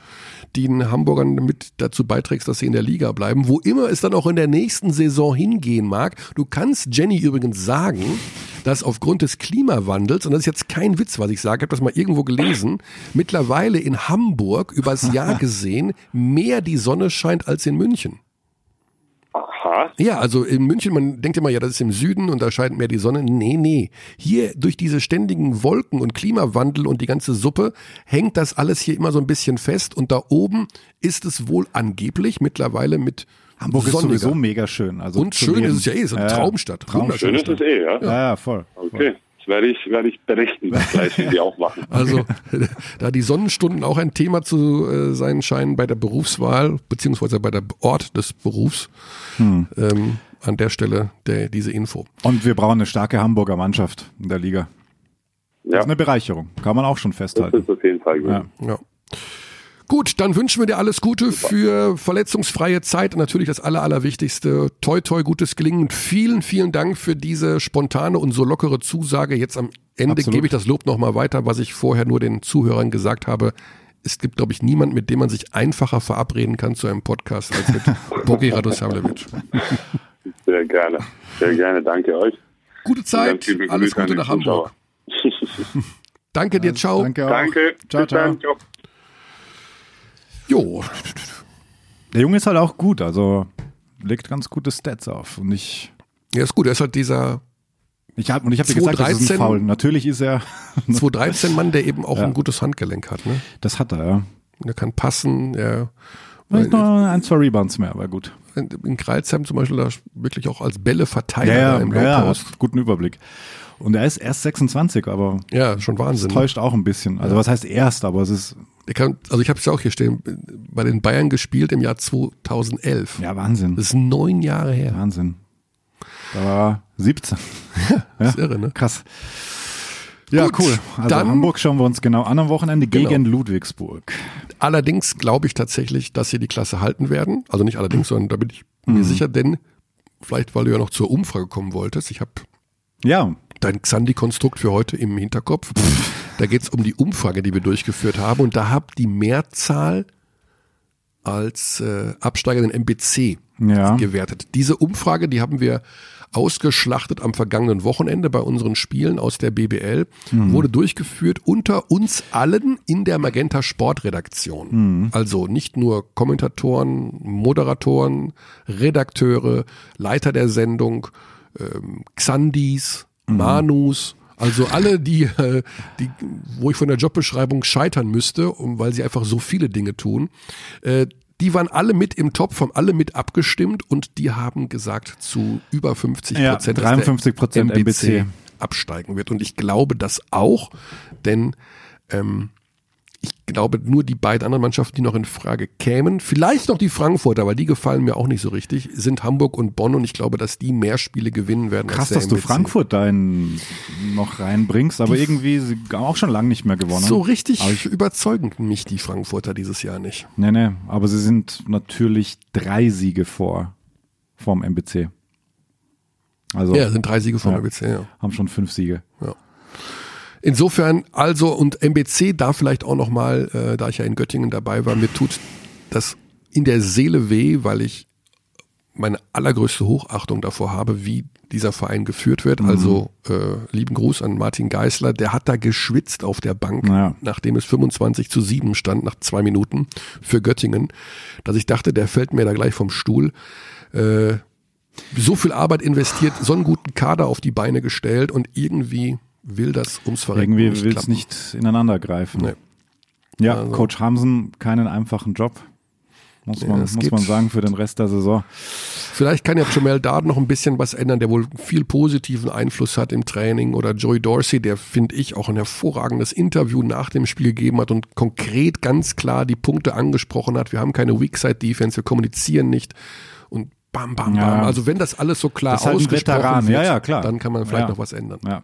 den Hamburgern mit dazu beiträgst, dass sie in der Liga bleiben, wo immer es dann auch in der nächsten Saison hingehen mag. Du kannst Jenny übrigens sagen, dass aufgrund des Klimawandels, und das ist jetzt kein Witz, was ich sage, ich habe das mal irgendwo gelesen, mittlerweile in Hamburg übers Jahr gesehen mehr die Sonne scheint als in München. Ja, also in München, man denkt immer, ja, das ist im Süden und da scheint mehr die Sonne. Nee, nee. Hier durch diese ständigen Wolken und Klimawandel und die ganze Suppe hängt das alles hier immer so ein bisschen fest und da oben ist es wohl angeblich mittlerweile mit Hamburg sonniger. ist sowieso mega schön. Also und schön ist es ja eh, so eine ja, Traumstadt. Traumstadt. Schön ist es eh, ja. Ja, ja voll. Okay. Das werde ich, werde ich berichten, gleich, wie die auch machen. Also, da die Sonnenstunden auch ein Thema zu äh, sein scheinen bei der Berufswahl, beziehungsweise bei der Ort des Berufs, hm. ähm, an der Stelle der, diese Info. Und wir brauchen eine starke Hamburger Mannschaft in der Liga. Das ja. ist eine Bereicherung, kann man auch schon festhalten. Das ist auf jeden Fall gut. Ja. ja. Gut, dann wünschen wir dir alles Gute für verletzungsfreie Zeit. Und natürlich das Aller, Allerwichtigste. Toi, toi, gutes Gelingen. Und vielen, vielen Dank für diese spontane und so lockere Zusage. Jetzt am Ende Absolut. gebe ich das Lob nochmal weiter, was ich vorher nur den Zuhörern gesagt habe. Es gibt, glaube ich, niemand, mit dem man sich einfacher verabreden kann zu einem Podcast als mit Bogi Radosavljevic. Sehr gerne. Sehr gerne. Danke euch. Gute Zeit, alles Gute nach Hamburg. Danke dir, ciao. Danke auch. Danke. Ciao, dann. ciao. Jo, Der Junge ist halt auch gut, also legt ganz gute Stats auf. Und ich, ja, ist gut. Er ist halt dieser ich habe und ich habe dir gesagt, das ist ein 213. Foul. Natürlich ist er, 213-Mann, der eben auch Ja. ein gutes Handgelenk hat. Ne? das hat er, ja. Er kann passen. Er, Vielleicht noch ein, zwei Rebounds mehr, aber gut. in Kreilsheim zum Beispiel da wirklich auch als Bälleverteiler Ja, ja, im ja, ja, guten Überblick. Und er ist erst 26, aber Ja, schon das Wahnsinn. ne? täuscht auch ein bisschen. Also was heißt erst, aber es ist Der kann, also ich habe es ja auch hier stehen, bei den Bayern gespielt im Jahr 2011. ja Wahnsinn. Das ist neun Jahre her. Wahnsinn. Da war 17. Das ist irre, ne? Krass. Ja, Gut, cool. Also dann- Hamburg schauen wir uns genau an am Wochenende Genau. gegen Ludwigsburg. Allerdings glaube ich tatsächlich, dass sie die Klasse halten werden. Also nicht allerdings, sondern da bin ich Mhm. mir sicher, denn vielleicht, weil du ja noch zur Umfrage kommen wolltest, ich habe Ja, dein Xandi-Konstrukt für heute im Hinterkopf. Da geht es um die Umfrage, die wir durchgeführt haben. Und da habt die Mehrzahl als äh, Absteiger den MBC Ja. gewertet. Diese Umfrage, die haben wir ausgeschlachtet am vergangenen Wochenende bei unseren Spielen aus der BBL, wurde durchgeführt unter uns allen in der Magenta Sportredaktion. Also nicht nur Kommentatoren, Moderatoren, Redakteure, Leiter der Sendung, ähm, Xandis, Manus, also alle, die, äh, die, wo ich von der Jobbeschreibung scheitern müsste, um, weil sie einfach so viele Dinge tun, äh, die waren alle mit im Topf, haben alle mit abgestimmt und die haben gesagt zu über 50 Ja, Prozent, 53% MBC. absteigen wird. Und ich glaube das auch, denn ähm, glaube, nur die beiden anderen Mannschaften, die noch in Frage kämen, vielleicht noch die Frankfurter, weil die gefallen mir auch nicht so richtig, sind Hamburg und Bonn und ich glaube, dass die mehr Spiele gewinnen werden. als krass, dass du MBC. Frankfurt da in, noch reinbringst, aber irgendwie sie haben auch schon lange nicht mehr gewonnen. So richtig Aber ich, überzeugen mich die Frankfurter dieses Jahr nicht. nee, nee, aber sie sind natürlich drei Siege vor vom MBC. Also Ja, sind drei Siege vom Ja. MBC. Ja. haben schon fünf Siege. Insofern, also und MBC da vielleicht auch nochmal, äh, da ich ja in Göttingen dabei war, mir tut das in der Seele weh, weil ich meine allergrößte Hochachtung davor habe, wie dieser Verein geführt wird. Also äh, lieben Gruß an Martin Geisler, der hat da geschwitzt auf der Bank, Ja. nachdem es 25 zu 7 stand, nach zwei Minuten für Göttingen, dass ich dachte, der fällt mir da gleich vom Stuhl. Äh, so viel Arbeit investiert, so einen guten Kader auf die Beine gestellt und irgendwie will das ums Verrecken Irgendwie will es nicht ineinander greifen. Nee. Ja, Also- Coach Hamsen, keinen einfachen Job. Muss Ja, man, es muss man sagen, für den Rest der Saison. Vielleicht kann ja Jamel Dard noch ein bisschen was ändern, der wohl viel positiven Einfluss hat im Training oder Joey Dorsey, der finde ich auch ein hervorragendes Interview nach dem Spiel gegeben hat und konkret ganz klar die Punkte angesprochen hat. Wir haben keine Weakside Defense, wir kommunizieren nicht und bam, bam, Ja. bam. Also wenn das alles so klar ist halt ausgesprochen Veteran. wird, Ja, ja, klar. dann kann man vielleicht Ja. noch was ändern. Ja.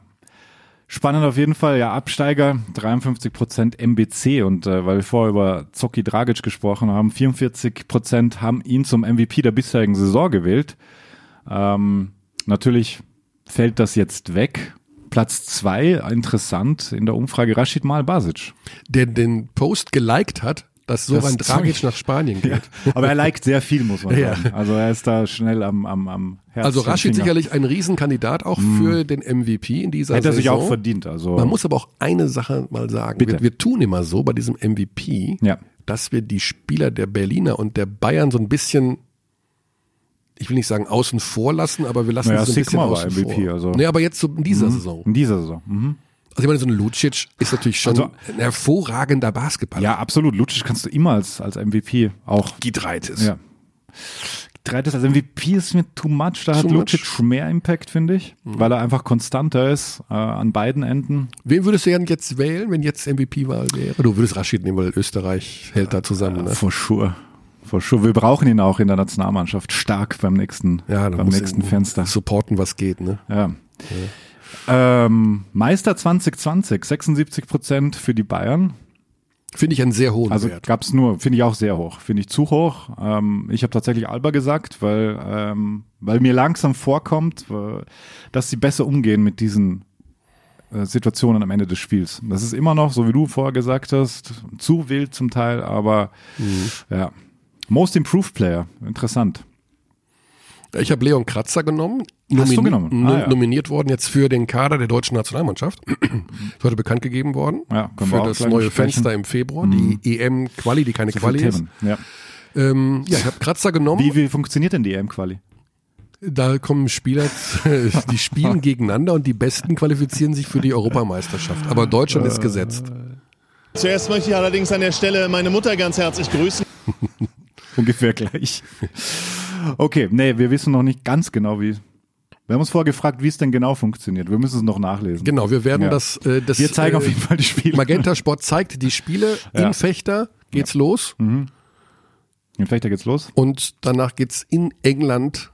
Spannend auf jeden Fall, ja, Absteiger, 53 Prozent MBC und äh, weil wir vorher über Zocki Dragic gesprochen haben, 44 Prozent haben ihn zum MVP der bisherigen Saison gewählt. Ähm, natürlich fällt das jetzt weg. Platz zwei, interessant, in der Umfrage Rashid Mal Basic. Der den Post geliked hat, dass Soran Das Dragic nach Spanien geht. Aber er liked sehr viel, muss man Ja. sagen. Also er ist da schnell am, am, am Herz. Also Rashid sicherlich ein Riesenkandidat auch für den MVP in dieser Hätte er Saison. sich auch verdient. Also Man muss aber auch eine Sache mal sagen. Bitte. Wir, wir tun immer so bei diesem MVP, Ja. dass wir die Spieler der Berliner und der Bayern so ein bisschen, ich will nicht sagen außen vor lassen, aber wir lassen Naja, sie so ein Sigma bisschen außen MVP, vor. also- Nee, aber jetzt so in dieser Saison. in dieser Saison. Mhm. Also ich meine, so ein Lucic ist natürlich schon Also- ein hervorragender Basketballer. Ja, absolut. Lucic kannst du immer als, als MVP auch. Gidreitis. Ja. Dreites als MVP ist mir too much. Da hat Too Lucic much. mehr Impact, finde ich, weil er einfach konstanter ist äh, an beiden Enden. Wen würdest du denn jetzt wählen, wenn jetzt MVP-Wahl wäre? Du würdest Rashid nehmen, weil Österreich hält da zusammen. Ne? For sure. For sure. Wir brauchen ihn auch in der Nationalmannschaft stark beim nächsten, Ja, beim nächsten Fenster. supporten, was geht. Ne? Ja. Ähm, Meister 2020, 76 Prozent für die Bayern. Finde ich einen sehr hohen Also Wert. gab's nur, finde ich auch sehr hoch. Finde ich zu hoch. Ähm, ich habe tatsächlich Alba gesagt, weil, ähm, weil mir langsam vorkommt, äh, dass sie besser umgehen mit diesen äh, Situationen am Ende des Spiels. Das ist immer noch, so wie du vorher gesagt hast, zu wild zum Teil, aber ja. Most Improved Player, interessant. Ich habe Leon Kratzer genommen. Hast du genommen? Ah, ja. Nominiert worden jetzt für den Kader der deutschen Nationalmannschaft. ist heute bekannt gegeben worden. Ja, können wir für auch das neue besprechen. Mhm. Fenster im Februar. Die EM-Quali, die keine So Quali ist. Ja. Ähm, ja, ich habe Kratzer genommen. Wie, wie funktioniert denn die EM-Quali? Da kommen Spieler, die spielen gegeneinander und die Besten qualifizieren sich für die Europameisterschaft. Aber Deutschland ist gesetzt. Zuerst möchte ich allerdings an der Stelle meine Mutter ganz herzlich grüßen. Ungefähr gleich. Okay, nee, wir wissen noch nicht ganz genau, wie. Wir haben uns vorher gefragt, wie es denn genau funktioniert. Wir müssen es noch nachlesen. Genau, wir werden Ja. das, äh, das. Wir zeigen äh, auf jeden Fall die Spiele. Magenta Sport zeigt die Spiele Ja. in Fechter. Geht's los In Fechter geht's los. und danach geht's in England,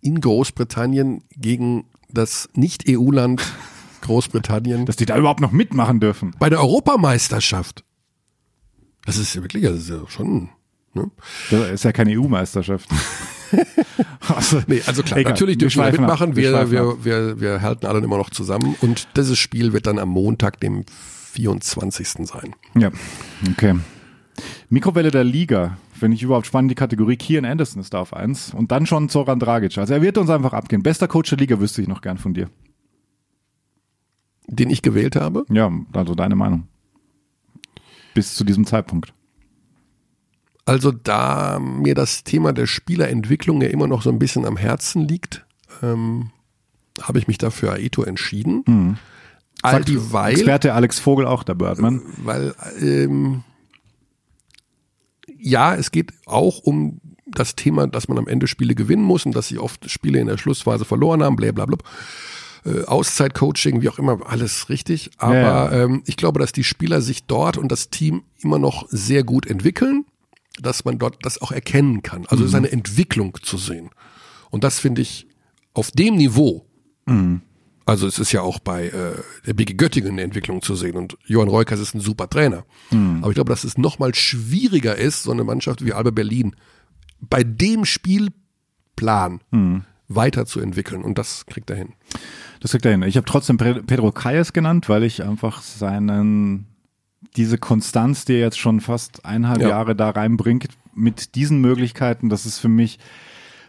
in Großbritannien gegen das Nicht-EU-Land Großbritannien Dass die da überhaupt noch mitmachen dürfen. bei der Europameisterschaft. Das ist ja wirklich, das ist ja schon. Ne? Das ist ja keine EU-Meisterschaft. also, Nee, also klar, egal. natürlich dürfen wir mitmachen. Wir, wir, wir, wir halten alle immer noch zusammen. Und dieses Spiel wird dann am Montag, dem 24. sein. Ja, okay. Mikrowelle der Liga. Finde ich überhaupt spannend, die Kategorie. Kian Anderson ist da auf eins. Und dann schon Zoran Dragic. Also er wird uns einfach abgehen. Bester Coach der Liga wüsste ich noch gern von dir. Den ich gewählt habe. Ja, also deine Meinung. Bis zu diesem Zeitpunkt. Also da mir das Thema der Spielerentwicklung ja immer noch so ein bisschen am Herzen liegt, ähm, habe ich mich dafür Aito entschieden. All Sagt dieweil, Experte Alex Vogel auch der Birdman. weil ähm, ja, es geht auch um das Thema, dass man am Ende Spiele gewinnen muss und dass sie oft Spiele in der Schlussphase verloren haben, blablabla. Äh, Auszeitcoaching, wie auch immer, alles richtig. Aber Ja, ja. Ähm, ich glaube, dass die Spieler sich dort und das Team immer noch sehr gut entwickeln, dass man dort das auch erkennen kann. Also es ist eine Entwicklung zu sehen. Und das finde ich auf dem Niveau. Also es ist ja auch bei äh, der BG Göttingen eine Entwicklung zu sehen und Johann Reukers ist ein super Trainer. Aber ich glaube, dass es noch mal schwieriger ist, so eine Mannschaft wie Alba Berlin bei dem Spielplan weiterzuentwickeln und das kriegt er hin. Das kriegt er hin. Ich habe trotzdem Pedro Calles genannt, weil ich einfach seinen diese Konstanz, die er jetzt schon fast eineinhalb Ja. Jahre da reinbringt, mit diesen Möglichkeiten, das ist für mich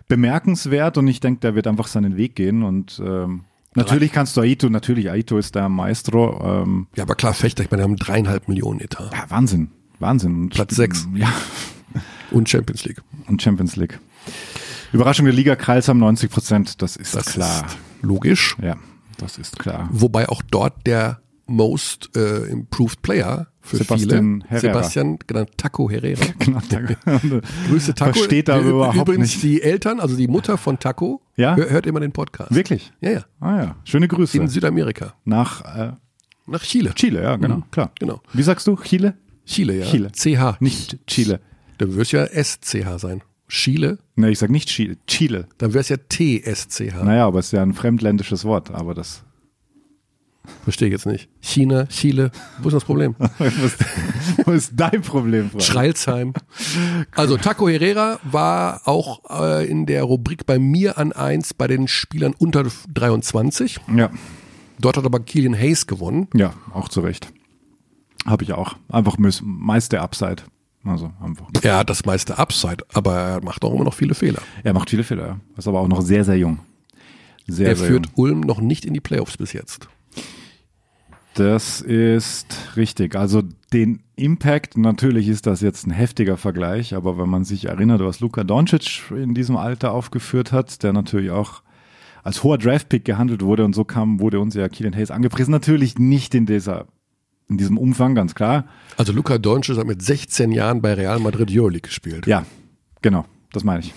bemerkenswert und ich denke, der wird einfach seinen Weg gehen und ähm, natürlich kannst du Aito, natürlich Aito ist der Maestro, ähm, Ja, aber klar, Fechter, ich meine, wir haben dreieinhalb Millionen Etat ja, Wahnsinn, Wahnsinn. Und, Platz sechs. Ja, und Champions League. und Champions League. Überraschung der Liga, Kreis haben 90 Prozent, das ist Das klar. ist logisch. Ja, das ist klar. Wobei auch dort der Most äh, Improved Player für Sebastian viele, Herrera. Sebastian, genannt Taco Herrera. Genau, danke. Grüße Taco. Versteht Ü- überhaupt Übrigens nicht. die Eltern, also die Mutter von Taco, Ja? hör, hört immer den Podcast. Wirklich? Ja, ja. Ah ja, schöne Grüße. In Südamerika. Nach äh, Nach Chile. Chile, ja, genau, klar. Genau. Wie sagst du? Chile? Chile, ja. Chile. CH. Nicht Chile. Dann wirst ja SCH sein. Chile, Ne, ich sag nicht Chile. Chile. dann wäre es ja TSCH. Naja, aber es ist ja ein fremdländisches Wort, aber das. Verstehe ich jetzt nicht. China, Chile, wo ist das Problem? Wo ist dein Problem, Frank? Schreilsheim. Also Taco Herrera war auch äh, in der Rubrik bei mir an eins bei den Spielern unter 23. Ja, Dort hat aber Killian Hayes gewonnen. ja, auch zu Recht. Habe ich auch. Einfach meist der Upside. Also einfach. Er hat das meiste Upside, aber er macht auch immer noch viele Fehler. Er macht viele Fehler, ja. Ist aber auch noch sehr, sehr jung. Sehr, er sehr führt jung. Ulm noch nicht in die Playoffs bis jetzt. Das ist richtig. Also den Impact, natürlich ist das jetzt ein heftiger Vergleich, aber wenn man sich erinnert, was Luka Doncic in diesem Alter aufgeführt hat, der natürlich auch als hoher Draftpick gehandelt wurde und so kam, wurde uns ja Keelan Hayes angepriesen. Natürlich nicht in dieser, in diesem Umfang, ganz klar. Also Luka Doncic hat mit 16 Jahren bei Real Madrid Euroleague gespielt. Ja, genau, das meine ich.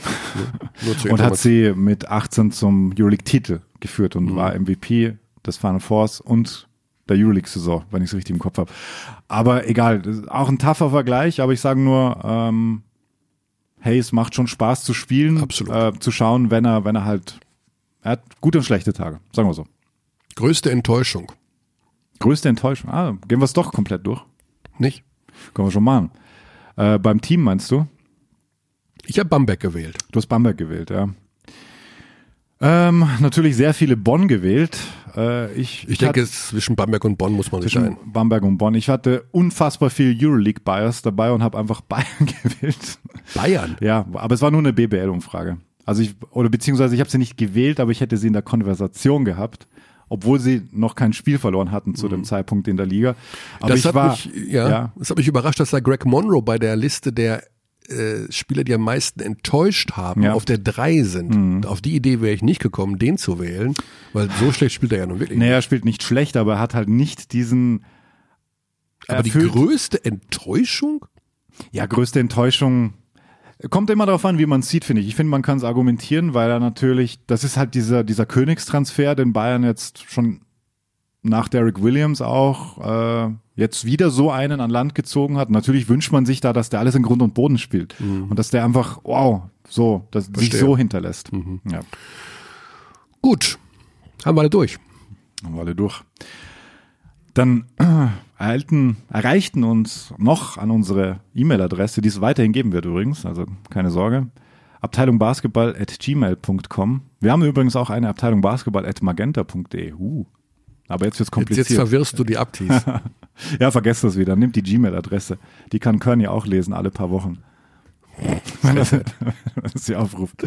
Zur Und hat sie mit 18 zum Euroleague-Titel geführt und war MVP des Final Fours und der Euroleague-Saison, wenn ich es richtig im Kopf habe. Aber egal, auch ein tougher Vergleich, aber ich sage nur, ähm, hey, es macht schon Spaß zu spielen, Absolut. Äh, zu schauen, wenn er, wenn er halt, er hat gute und schlechte Tage, sagen wir so. Größte Enttäuschung, Größte Enttäuschung, ah, gehen wir es doch komplett durch. nicht? Können wir schon machen. Äh, beim Team meinst du? Ich habe Bamberg gewählt. Du hast Bamberg gewählt, ja. Ähm, natürlich sehr viele Bonn gewählt. Äh, ich Ich denke, zwischen Bamberg und Bonn muss man sich zwischen ein. Bamberg und Bonn. Ich hatte unfassbar viel Euroleague-Bias dabei und habe einfach Bayern gewählt. Bayern. Ja, aber es war nur eine BBL-Umfrage. Also ich, oder beziehungsweise ich habe sie nicht gewählt, aber ich hätte sie in der Konversation gehabt, obwohl sie noch kein Spiel verloren hatten zu dem Zeitpunkt in der Liga. Aber Mhm. das ich hat war, mich, ja, das hat mich überrascht, dass da Greg Monroe bei der Liste der äh, Spieler, die am meisten enttäuscht haben, Ja. auf der drei sind. Auf die Idee wäre ich nicht gekommen, den zu wählen, weil so schlecht spielt er ja nun wirklich. nicht. er spielt nicht schlecht, aber er hat halt nicht diesen Aber die größte Enttäuschung? Ja, größte Enttäuschung. Kommt immer darauf an, wie man es sieht, finde ich. Ich finde, man kann es argumentieren, weil er natürlich, das ist halt dieser, dieser Königstransfer, den Bayern jetzt schon nach Derek Williams auch äh, jetzt wieder so einen an Land gezogen hat. Natürlich wünscht man sich da, dass der alles in Grund und Boden spielt und dass der einfach, wow, so, dass sich Verstehe. so hinterlässt. Ja, Gut, haben wir alle durch. haben wir alle durch. Dann äh, erhalten, erreichten uns noch an unsere E-Mail-Adresse, die es weiterhin geben wird übrigens, also keine Sorge. Abteilung Basketball at gmail.com. Wir haben übrigens auch eine Abteilung Basketball at magenta.de. Uh. Aber jetzt wird's Jetzt, kompliziert. jetzt verwirrst du die Abtis. ja, vergesst das wieder. Nimmt die Gmail-Adresse. Die kann Körny auch lesen, alle paar Wochen. Wenn er sie aufruft.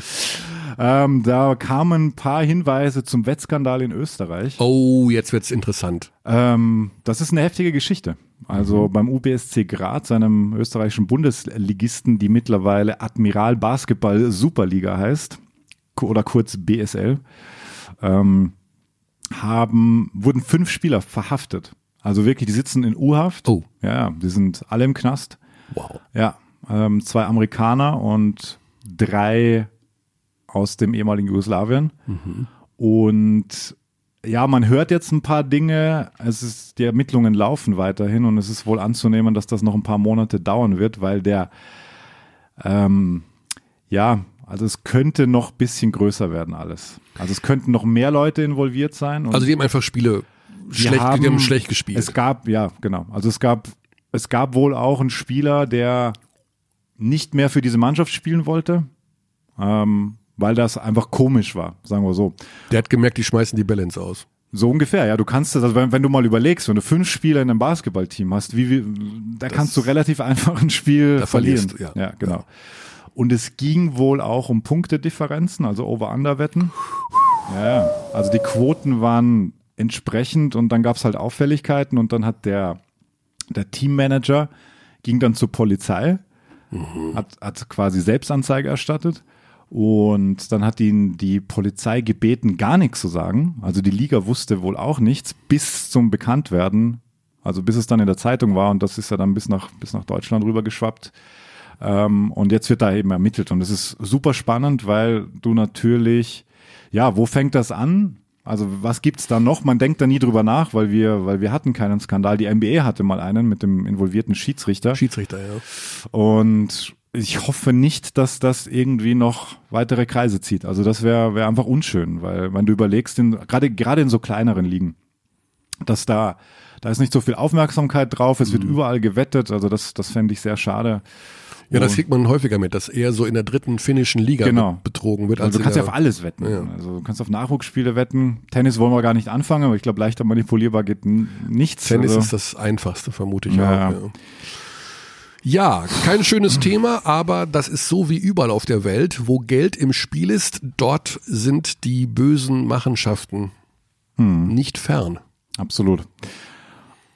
Ähm, da kamen ein paar Hinweise zum Wettskandal in Österreich. oh, jetzt wird's interessant. Ähm, das ist eine heftige Geschichte. Also beim UBSC Graz, einem österreichischen Bundesligisten, die mittlerweile Admiral Basketball Superliga heißt, oder kurz BSL, ähm, haben, wurden fünf Spieler verhaftet. Also wirklich, die sitzen in U-Haft. Oh. Ja, die sind alle im Knast. Wow. Ja, ähm, zwei Amerikaner und drei aus dem ehemaligen Jugoslawien. Und ja, man hört jetzt ein paar Dinge. Es ist, die Ermittlungen laufen weiterhin und es ist wohl anzunehmen, dass das noch ein paar Monate dauern wird, weil der, ähm, ja, also es könnte noch ein bisschen größer werden alles. Also es könnten noch mehr Leute involviert sein. Also die haben einfach Spiele schlecht, die haben schlecht gespielt. es gab, ja, genau. Also es gab, es gab wohl auch einen Spieler, der nicht mehr für diese Mannschaft spielen wollte, ähm, weil das einfach komisch war, sagen wir so. Der hat gemerkt, die schmeißen die Balance aus. So ungefähr, ja. Du kannst das, also wenn, wenn du mal überlegst, wenn du fünf Spieler in einem Basketballteam hast, wie, wie da kannst du relativ einfach ein Spiel Da verlieren. ja. ja, genau. Und es ging wohl auch um Punktedifferenzen, also Over-Under-Wetten. Ja. Also die Quoten waren entsprechend und dann gab es halt Auffälligkeiten und dann hat der, der Teammanager ging dann zur Polizei, hat, hat quasi Selbstanzeige erstattet und dann hat ihn die Polizei gebeten, gar nichts zu sagen. Also die Liga wusste wohl auch nichts bis zum Bekanntwerden, also bis es dann in der Zeitung war und das ist ja dann bis nach, bis nach Deutschland rüber geschwappt. Ähm, und jetzt wird da eben ermittelt und es ist super spannend, weil du natürlich, ja, wo fängt das an? Also was gibt's da noch? Man denkt da nie drüber nach, weil wir, weil wir hatten keinen Skandal. Die NBA hatte mal einen mit dem involvierten Schiedsrichter. Schiedsrichter, ja. Und ich hoffe nicht, dass das irgendwie noch weitere Kreise zieht. Also das wäre wär einfach unschön, weil wenn du überlegst, gerade gerade in so kleineren Ligen, dass da da ist nicht so viel Aufmerksamkeit drauf, es wird überall gewettet, also das das fände ich sehr schade. Ja, das kriegt man häufiger mit, dass eher so in der dritten finnischen Liga Genau. be- betrogen wird. also als du kannst ja auf alles wetten. Ja. Also du kannst auf Nachwuchsspiele wetten. Tennis wollen wir gar nicht anfangen, aber ich glaube, leichter manipulierbar geht nichts. Tennis also, ist das einfachste, vermute ich Ja. auch. Ja. Ja, kein schönes Thema, aber das ist so wie überall auf der Welt, wo Geld im Spiel ist, dort sind die bösen Machenschaften Hm. nicht fern. absolut.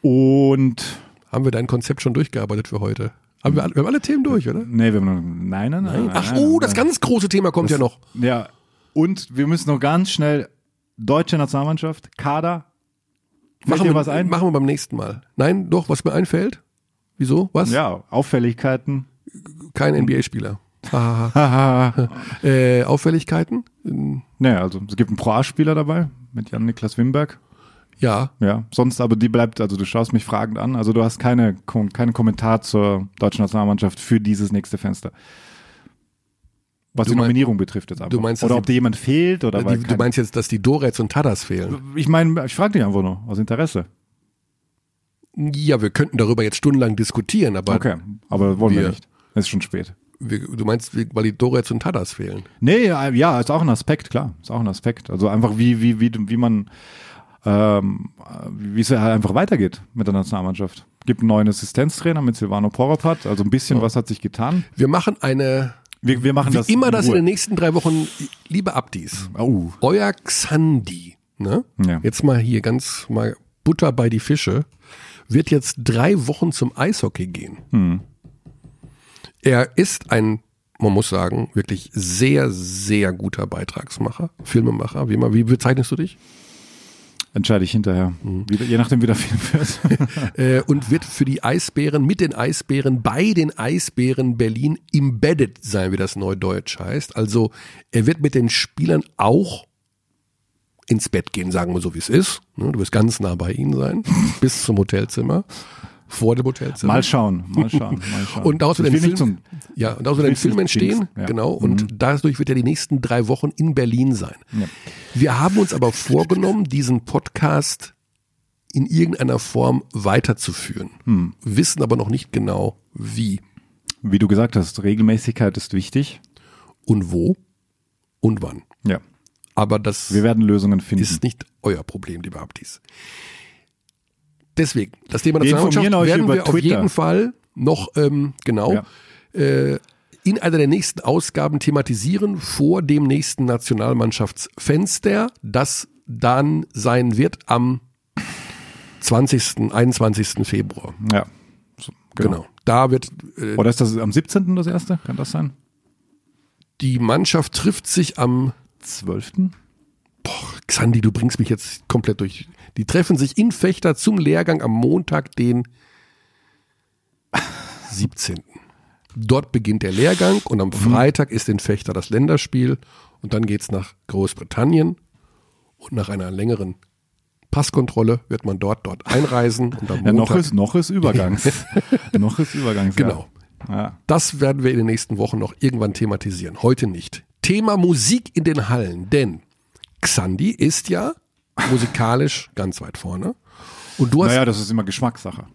Und Haben wir dein Konzept schon durchgearbeitet für heute? Haben wir, alle- wir haben alle Themen durch, oder? nee, wir haben noch, nein, nein, nein. Ach, nein, oh, das nein. ganz große Thema kommt ja noch. Ja, und wir müssen noch ganz schnell deutsche Nationalmannschaft, Kader. Machen wir, was ein? machen wir beim nächsten Mal. Nein, doch, was mir einfällt. Wieso? Was? Ja, Auffälligkeiten. Kein NBA-Spieler. Äh, Auffälligkeiten? Nee, also es gibt einen Pro A-Spieler dabei mit Jan-Niklas Wimberg. Ja, Ja, sonst aber die bleibt, also du schaust mich fragend an. Also du hast keine, keinen Kommentar zur deutschen Nationalmannschaft für dieses nächste Fenster. Was Du die mein- Nominierung betrifft jetzt einfach. du meinst, oder ob dir jemand fehlt oder die, du meinst jetzt, dass die Dorets und Tadas fehlen? Ich meine, ich frage dich einfach nur aus Interesse. Ja, wir könnten darüber jetzt stundenlang diskutieren, aber Okay, aber wollen wir, Wir- nicht. Es ist schon spät. wir, du meinst, weil die Dorets und Tadas fehlen. Nee, ja, ja, ist auch ein Aspekt, klar. Ist auch ein Aspekt. Also einfach wie, wie, wie, wie man, ähm, wie es halt einfach weitergeht mit der Nationalmannschaft. Gibt einen neuen Assistenztrainer mit Silvano Poropat, also ein bisschen was hat sich getan. Wir machen eine, Wir, wir machen wie das immer das in den nächsten drei Wochen, liebe Abdis, Oh, euer Xandi, ne? Ja. Jetzt mal hier ganz mal Butter bei die Fische, wird jetzt drei Wochen zum Eishockey gehen. Hm. Er ist ein, man muss sagen, wirklich sehr, sehr guter Beitragsmacher, Filmemacher. Wie immer, wie bezeichnest du dich? Entscheide ich hinterher. Wie, je nachdem, wie der Film wird. Äh, und wird für die Eisbären, mit den Eisbären, bei den Eisbären Berlin embedded sein, wie das neudeutsch heißt. Also er wird mit den Spielern auch ins Bett gehen, sagen wir so, wie es ist. Ne, Du wirst ganz nah bei ihnen sein, bis zum Hotelzimmer, vor dem Hotelzimmer. mal schauen, mal schauen, mal schauen. Und daraus wird ein Film, ja, und daraus wird ein Film entstehen, ja. genau, und dadurch wird er die nächsten drei Wochen in Berlin sein. Ja. Wir haben uns aber vorgenommen, diesen Podcast in irgendeiner Form weiterzuführen, Hm. wissen aber noch nicht genau wie wie du gesagt hast, Regelmäßigkeit ist wichtig. und wo und wann. Ja, Aber das wir werden Lösungen finden. ist nicht euer Problem, lieber Abdis. Deswegen, das Thema Wir Nationalmannschaft werden wir auf Twitter. jeden Fall noch ähm, genau Ja. äh, in einer der nächsten Ausgaben thematisieren vor dem nächsten Nationalmannschaftsfenster, das dann sein wird am 20., 21. Februar. ja, so, Genau. Da wird äh, Oder ist das am 17. das erste? Kann das sein? die Mannschaft trifft sich am 12. Xandi, du bringst mich jetzt komplett durch. Die treffen sich in Fechter zum Lehrgang am Montag, den 17. Dort beginnt der Lehrgang und am Freitag ist in Fechter das Länderspiel und dann geht's nach Großbritannien und nach einer längeren Passkontrolle wird man dort dort einreisen und am Ja, noch Montag, ist, noch ist Übergangs. noch ist Übergangs. Genau. Ja. das werden wir in den nächsten Wochen noch irgendwann thematisieren. Heute nicht. Thema Musik in den Hallen, denn Xandi ist ja musikalisch ganz weit vorne. Und du hast Naja, das ist immer Geschmackssache.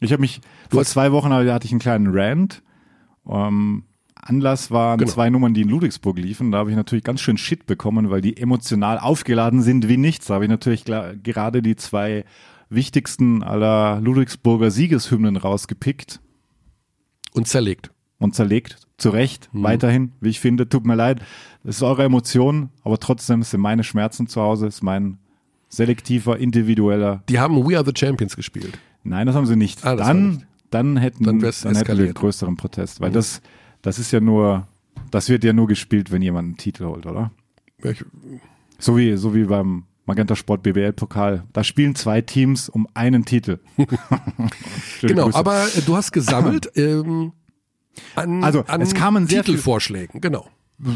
Ich habe mich, vor hast- zwei Wochen hatte ich einen kleinen Rant. Ähm, Anlass waren Genau. zwei Nummern, die in Ludwigsburg liefen. Da habe ich natürlich ganz schön Shit bekommen, weil die emotional aufgeladen sind wie nichts. Da habe ich natürlich gerade die zwei wichtigsten aller Ludwigsburger Siegeshymnen rausgepickt und zerlegt. Und zerlegt. Zu Recht, Mhm. weiterhin, wie ich finde. Tut mir leid. Das ist eure Emotion, aber trotzdem sind meine Schmerzen zu Hause, ist mein selektiver, individueller Die haben We Are the Champions gespielt. Nein, das haben sie nicht. Ah, dann, nicht. dann hätten, Dann dann, hätten wir einen größeren Protest, weil das, das ist ja nur, das wird ja nur gespielt, wenn jemand einen Titel holt, oder? Ich, So wie, so wie beim Magenta Sport BBL Pokal. Da spielen zwei Teams um einen Titel. Genau, Grüße. aber äh, du hast gesammelt ähm, an, Also, an es kamen sehr Titelvorschlägen. Genau.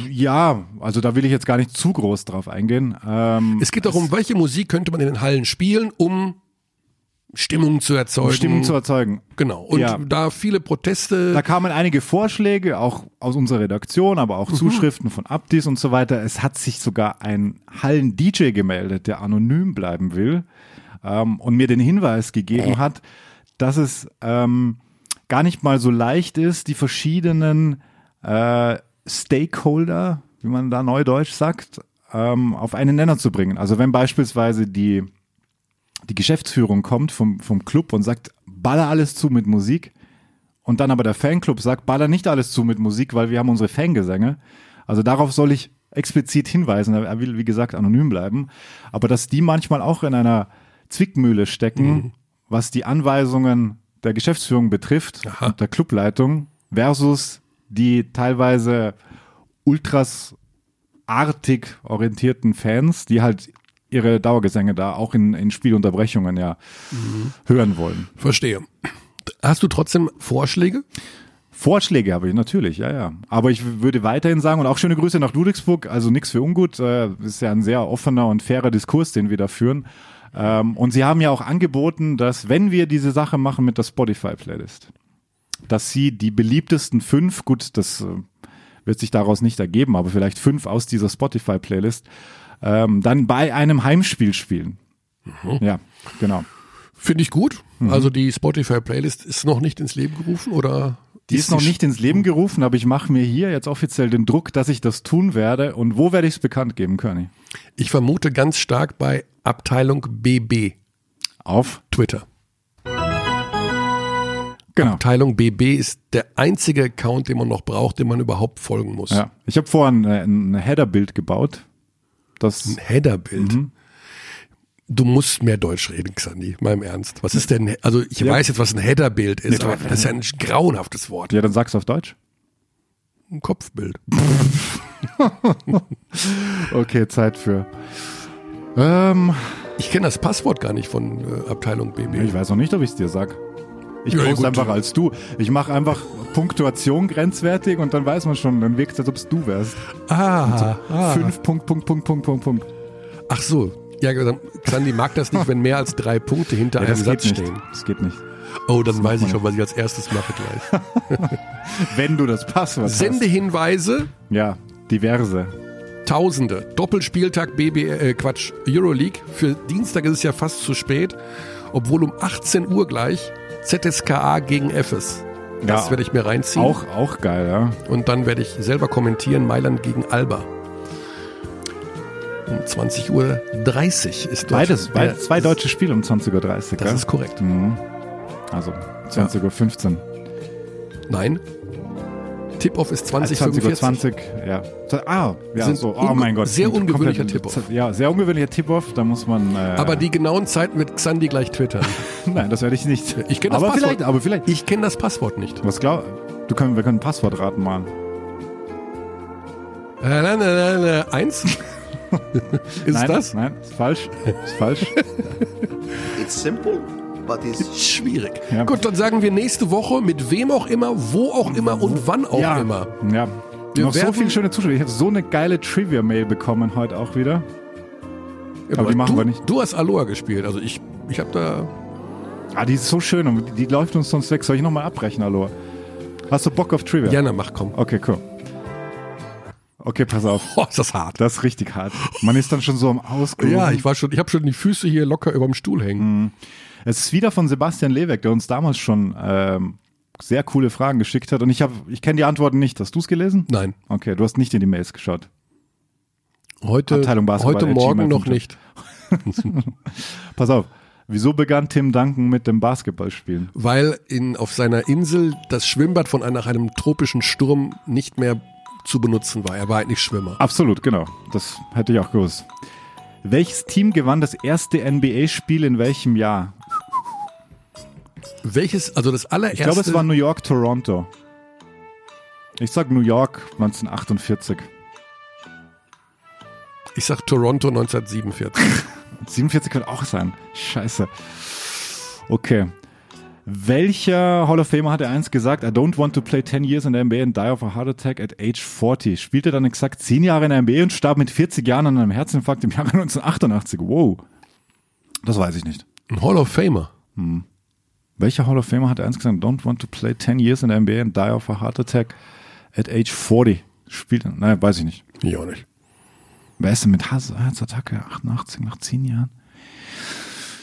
ja, also da will ich jetzt gar nicht zu groß drauf eingehen. Ähm, Es geht darum, welche Musik könnte man in den Hallen spielen, um Stimmung zu erzeugen. um Stimmung zu erzeugen. Genau. Und Ja. da viele Proteste. Da kamen einige Vorschläge, auch aus unserer Redaktion, aber Mhm. auch Zuschriften von Abdis und so weiter. Es hat sich sogar ein Hallen-DJ gemeldet, der anonym bleiben will ähm, und mir den Hinweis gegeben hat, dass es ähm, gar nicht mal so leicht ist, die verschiedenen äh, Stakeholder, wie man da neudeutsch sagt, ähm, auf einen Nenner zu bringen. Also wenn beispielsweise die die Geschäftsführung kommt vom, vom Club und sagt, baller alles zu mit Musik. Und dann aber der Fanclub sagt, baller nicht alles zu mit Musik, weil wir haben unsere Fangesänge. Also darauf soll ich explizit hinweisen. Er will, wie gesagt, anonym bleiben. Aber dass die manchmal auch in einer Zwickmühle stecken, was die Anweisungen der Geschäftsführung betrifft Aha. der Clubleitung versus die teilweise ultras artig orientierten Fans, die halt ihre Dauergesänge da auch in, in Spielunterbrechungen ja hören wollen. Verstehe. Hast du trotzdem Vorschläge? Vorschläge habe ich natürlich, ja, ja. Aber ich würde weiterhin sagen, und auch schöne Grüße nach Ludwigsburg, also nichts für ungut, äh, ist ja ein sehr offener und fairer Diskurs, den wir da führen. Ähm, und sie haben ja auch angeboten, dass wenn wir diese Sache machen mit der Spotify-Playlist, dass sie die beliebtesten fünf, gut, das äh, wird sich daraus nicht ergeben, aber vielleicht fünf aus dieser Spotify-Playlist, ähm, dann bei einem Heimspiel spielen. Ja, genau. Finde ich gut. Mhm. Also die Spotify-Playlist ist noch nicht ins Leben gerufen oder? Die ist noch nicht ins Leben gerufen, aber ich mache mir hier jetzt offiziell den Druck, dass ich das tun werde. Und wo werde ich es bekannt geben, Körny? Ich vermute ganz stark bei Abteilung BB, Auf? Twitter. Genau. Abteilung BB ist der einzige Account, den man noch braucht, dem man überhaupt folgen muss. Ja. Ich habe vorhin äh, ein Header-Bild gebaut. Das Ein Headerbild. Mhm. Du musst mehr Deutsch reden, Xandi, mal im Ernst. Was ist denn, also ich Ja. weiß jetzt, was ein Headerbild ist, Ja, aber das ist ja ein grauenhaftes Wort. ja, dann sag's auf Deutsch. Ein Kopfbild. Okay, Zeit für. Ähm, Ich kenne das Passwort gar nicht von äh, Abteilung BB. ich weiß noch nicht, ob ich es dir sag. Ich Ja, poste gut. einfach als du. Ich mache einfach Punktuation grenzwertig und dann weiß man schon, dann wirkt es, als ob es du wärst. Ah, ah. Fünf Punkt, Punkt, Punkt, Punkt, Punkt, Punkt. Ach so. Ja, Xandi mag das nicht, wenn mehr als drei Punkte hinter Ja, einem das Satz nicht. stehen. Das geht nicht. Oh, dann weiß ich schon, was ich als erstes mache gleich. Wenn du das Passwort hast. Sendehinweise, Ja, diverse. Tausende. Doppelspieltag BB, äh, Quatsch, Euroleague. Für Dienstag ist es ja fast zu spät, obwohl um 18 Uhr gleich ZSKA gegen FS. Das Ja. werde ich mir reinziehen. Auch, auch geil, ja. Und dann werde ich selber kommentieren, Mailand gegen Alba. Um 20.30 Uhr ist. Beides, der- beid, zwei deutsche Spiele um 20.30 Uhr. Das gell? ist korrekt. Mhm. Also 20.15 Uhr. Nein. Tip-Off ist 2045. 20.20 Uhr, ja. So, Ah, ja, Sind so, oh mein Gott. sehr ungewöhnlicher Tip-Off. Ja, sehr ungewöhnlicher Tip-Off, da muss man... Äh, Aber die genauen Zeiten wird Xandi gleich twittern. Nein, das werde ich nicht. Ich kenne das Passwort. vielleicht, aber vielleicht. Ich kenne das Passwort nicht. Was glaub, du können, wir können Passwortraten machen. Äh, nein, nein, nein, nein, eins? ist nein, das? Nein, ist falsch. Ist falsch. It's simple, but it's Schwierig. Ja. Gut, dann sagen wir nächste Woche mit wem auch immer, wo auch immer und wann auch ja, immer. Ja. Wir Noch so viele schöne Zuschauer. Ich habe so eine geile Trivia-Mail bekommen heute auch wieder. Ja, Aber die machen du, wir nicht. Du hast Aloha gespielt, also ich, ich habe da. Ah, die ist so schön und die, die läuft uns sonst weg. Soll ich nochmal abbrechen, hallo? Hast du Bock auf Trivia? Ja, na mach, komm. Okay, cool. Okay, pass auf. Oh, ist das hart. Das ist richtig hart. Man ist dann schon so am Ausgerufen. Ja, ich war schon, ich habe schon die Füße hier locker überm Stuhl hängen. Es ist wieder von Sebastian Leweck, der uns damals schon ähm, sehr coole Fragen geschickt hat. Und ich habe, ich kenne die Antworten nicht. Hast du es gelesen? Nein, Okay, du hast nicht in die Mails geschaut. heute, Abteilung Basketball heute Morgen noch nicht. Pass auf. Wieso begann Tim Duncan mit dem Basketballspielen? Weil in, auf seiner Insel das Schwimmbad von nach einem tropischen Sturm nicht mehr zu benutzen war. Er war eigentlich Schwimmer. Absolut, genau. Das hätte ich auch gewusst. Welches Team gewann das erste NBA-Spiel in welchem Jahr? Welches, also das allererste. Ich glaube, es war New York, Toronto. Ich sag New York 1948. ich sag Toronto 1947. 47 könnte auch sein. Scheiße. Okay. Welcher Hall of Famer hatte eins gesagt, I don't want to play 10 years in der NBA and die of a heart attack at age 40. Spielte dann exakt 10 Jahre in der NBA und starb mit 40 Jahren an einem Herzinfarkt im Jahre 1988. Wow. Das weiß ich nicht. Ein Hall of Famer. Welcher Hall of Famer hat eins gesagt, I don't want to play 10 years in der NBA and die of a heart attack at age 40? Spielte, nein, weiß ich nicht. Ich auch nicht. Wer ist denn mit Herz- Herzattacke 88 nach 10 Jahren?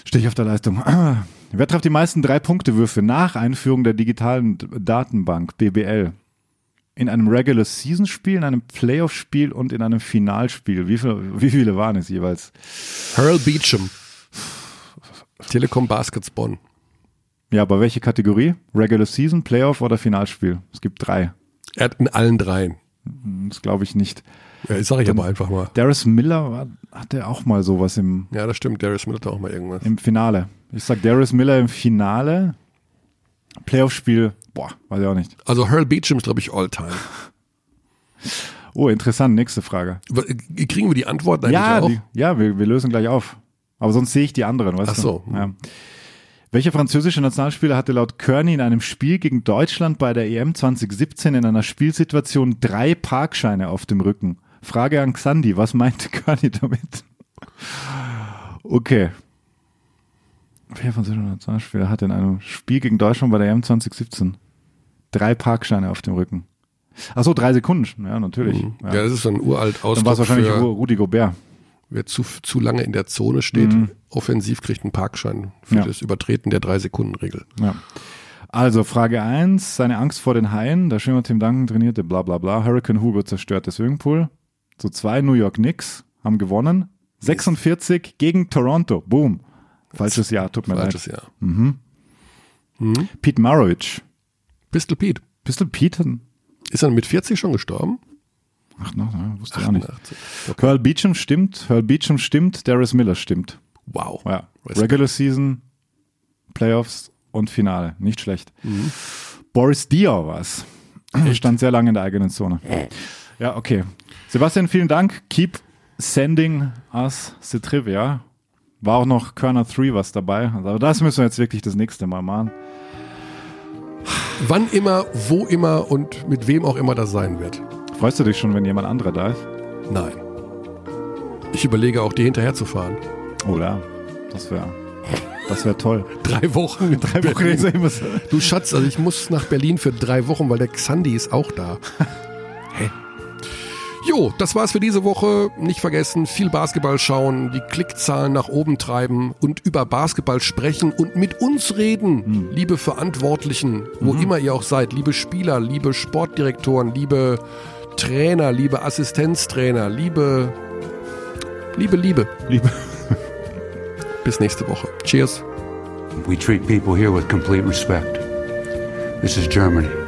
Stehe ich auf der Leistung. Wer trifft die meisten Drei-Punkte-Würfe nach Einführung der digitalen Datenbank BBL? In einem Regular-Season-Spiel, in einem Playoff-Spiel und in einem Finalspiel. Wie, viel, wie viele waren es jeweils? Earl Beecham. Telekom Baskets Bonn. Ja, aber welche Kategorie? Regular Season, Playoff oder Finalspiel? Es gibt drei. Er hat in allen dreien. Das glaube ich nicht. Ja, das sage ich aber einfach mal. Darius Miller war, hatte auch mal sowas im, Ja, das stimmt. Darius Miller hat auch mal irgendwas. im Finale. Ich sag Darius Miller im Finale. Playoff-Spiel, boah, weiß ich auch nicht. Also Earl Beecham ist, glaube ich, All-Time. Oh, interessant, nächste Frage. Kriegen wir die Antwort eigentlich Ja, auch? die, ja wir, wir lösen gleich auf. Aber sonst sehe ich die anderen, weißt Ach so. du? Ja. Welcher französische Nationalspieler hatte laut Kearney in einem Spiel gegen Deutschland bei der EM 2017 in einer Spielsituation drei Parkscheine auf dem Rücken? Frage an Xandi, was meinte Kearney damit? Okay. Welcher französische Nationalspieler hatte in einem Spiel gegen Deutschland bei der EM 2017 drei Parkscheine auf dem Rücken? Ach so, drei Sekunden. Ja, natürlich. Ja, das ist so ein uralt Dann war es Ausdruck wahrscheinlich für, Ru- Rudi Gobert. wer zu, zu lange in der Zone steht, offensiv kriegt einen Parkschein für Mhm. Ja. das Übertreten der Drei-Sekunden-Regel. Ja. Also Frage 1, seine Angst vor den Haien, der Schwimmer Tim Duncan trainierte, bla bla bla. Hurricane Hugo zerstörte Swimmingpool. So zwei New York Knicks haben gewonnen. 46 gegen Toronto. Boom. Falsches Jahr, tut mir Falsches leid. Jahr. Pete Maravich. Pistol Pete. Pistol Pete? Ist er mit 40 schon gestorben? Ach, no, no, wusste ich auch nicht. 88. Curl Beecham stimmt, Curl Beecham stimmt, Darius Miller stimmt. Wow. Ja. Regular Season, Playoffs und Finale. Nicht schlecht. Boris Diaw war's. Stand sehr lange in der eigenen Zone. Ja, okay. Sebastian, vielen Dank. Keep sending us the trivia. War auch noch Körner 3 was dabei. Aber das müssen wir jetzt wirklich das nächste Mal machen. Wann immer, wo immer und mit wem auch immer das sein wird. Freust du dich schon, wenn jemand anderer da ist? Nein. Ich überlege auch, dir hinterher zu fahren. Oh ja, das wäre das wär toll. Drei Wochen. Drei Wochen. Du Schatz, also ich muss nach Berlin für drei Wochen, weil der Xandi ist auch da. Hä? Jo, das war's für diese Woche. Nicht vergessen, viel Basketball schauen, die Klickzahlen nach oben treiben und über Basketball sprechen und mit uns reden, liebe Verantwortlichen, wo immer ihr auch seid, liebe Spieler, liebe Sportdirektoren, liebe Trainer, liebe Assistenztrainer, liebe, liebe, liebe. Liebe. Bis nächste Woche. Cheers. We treat people here with complete respect. This is Germany.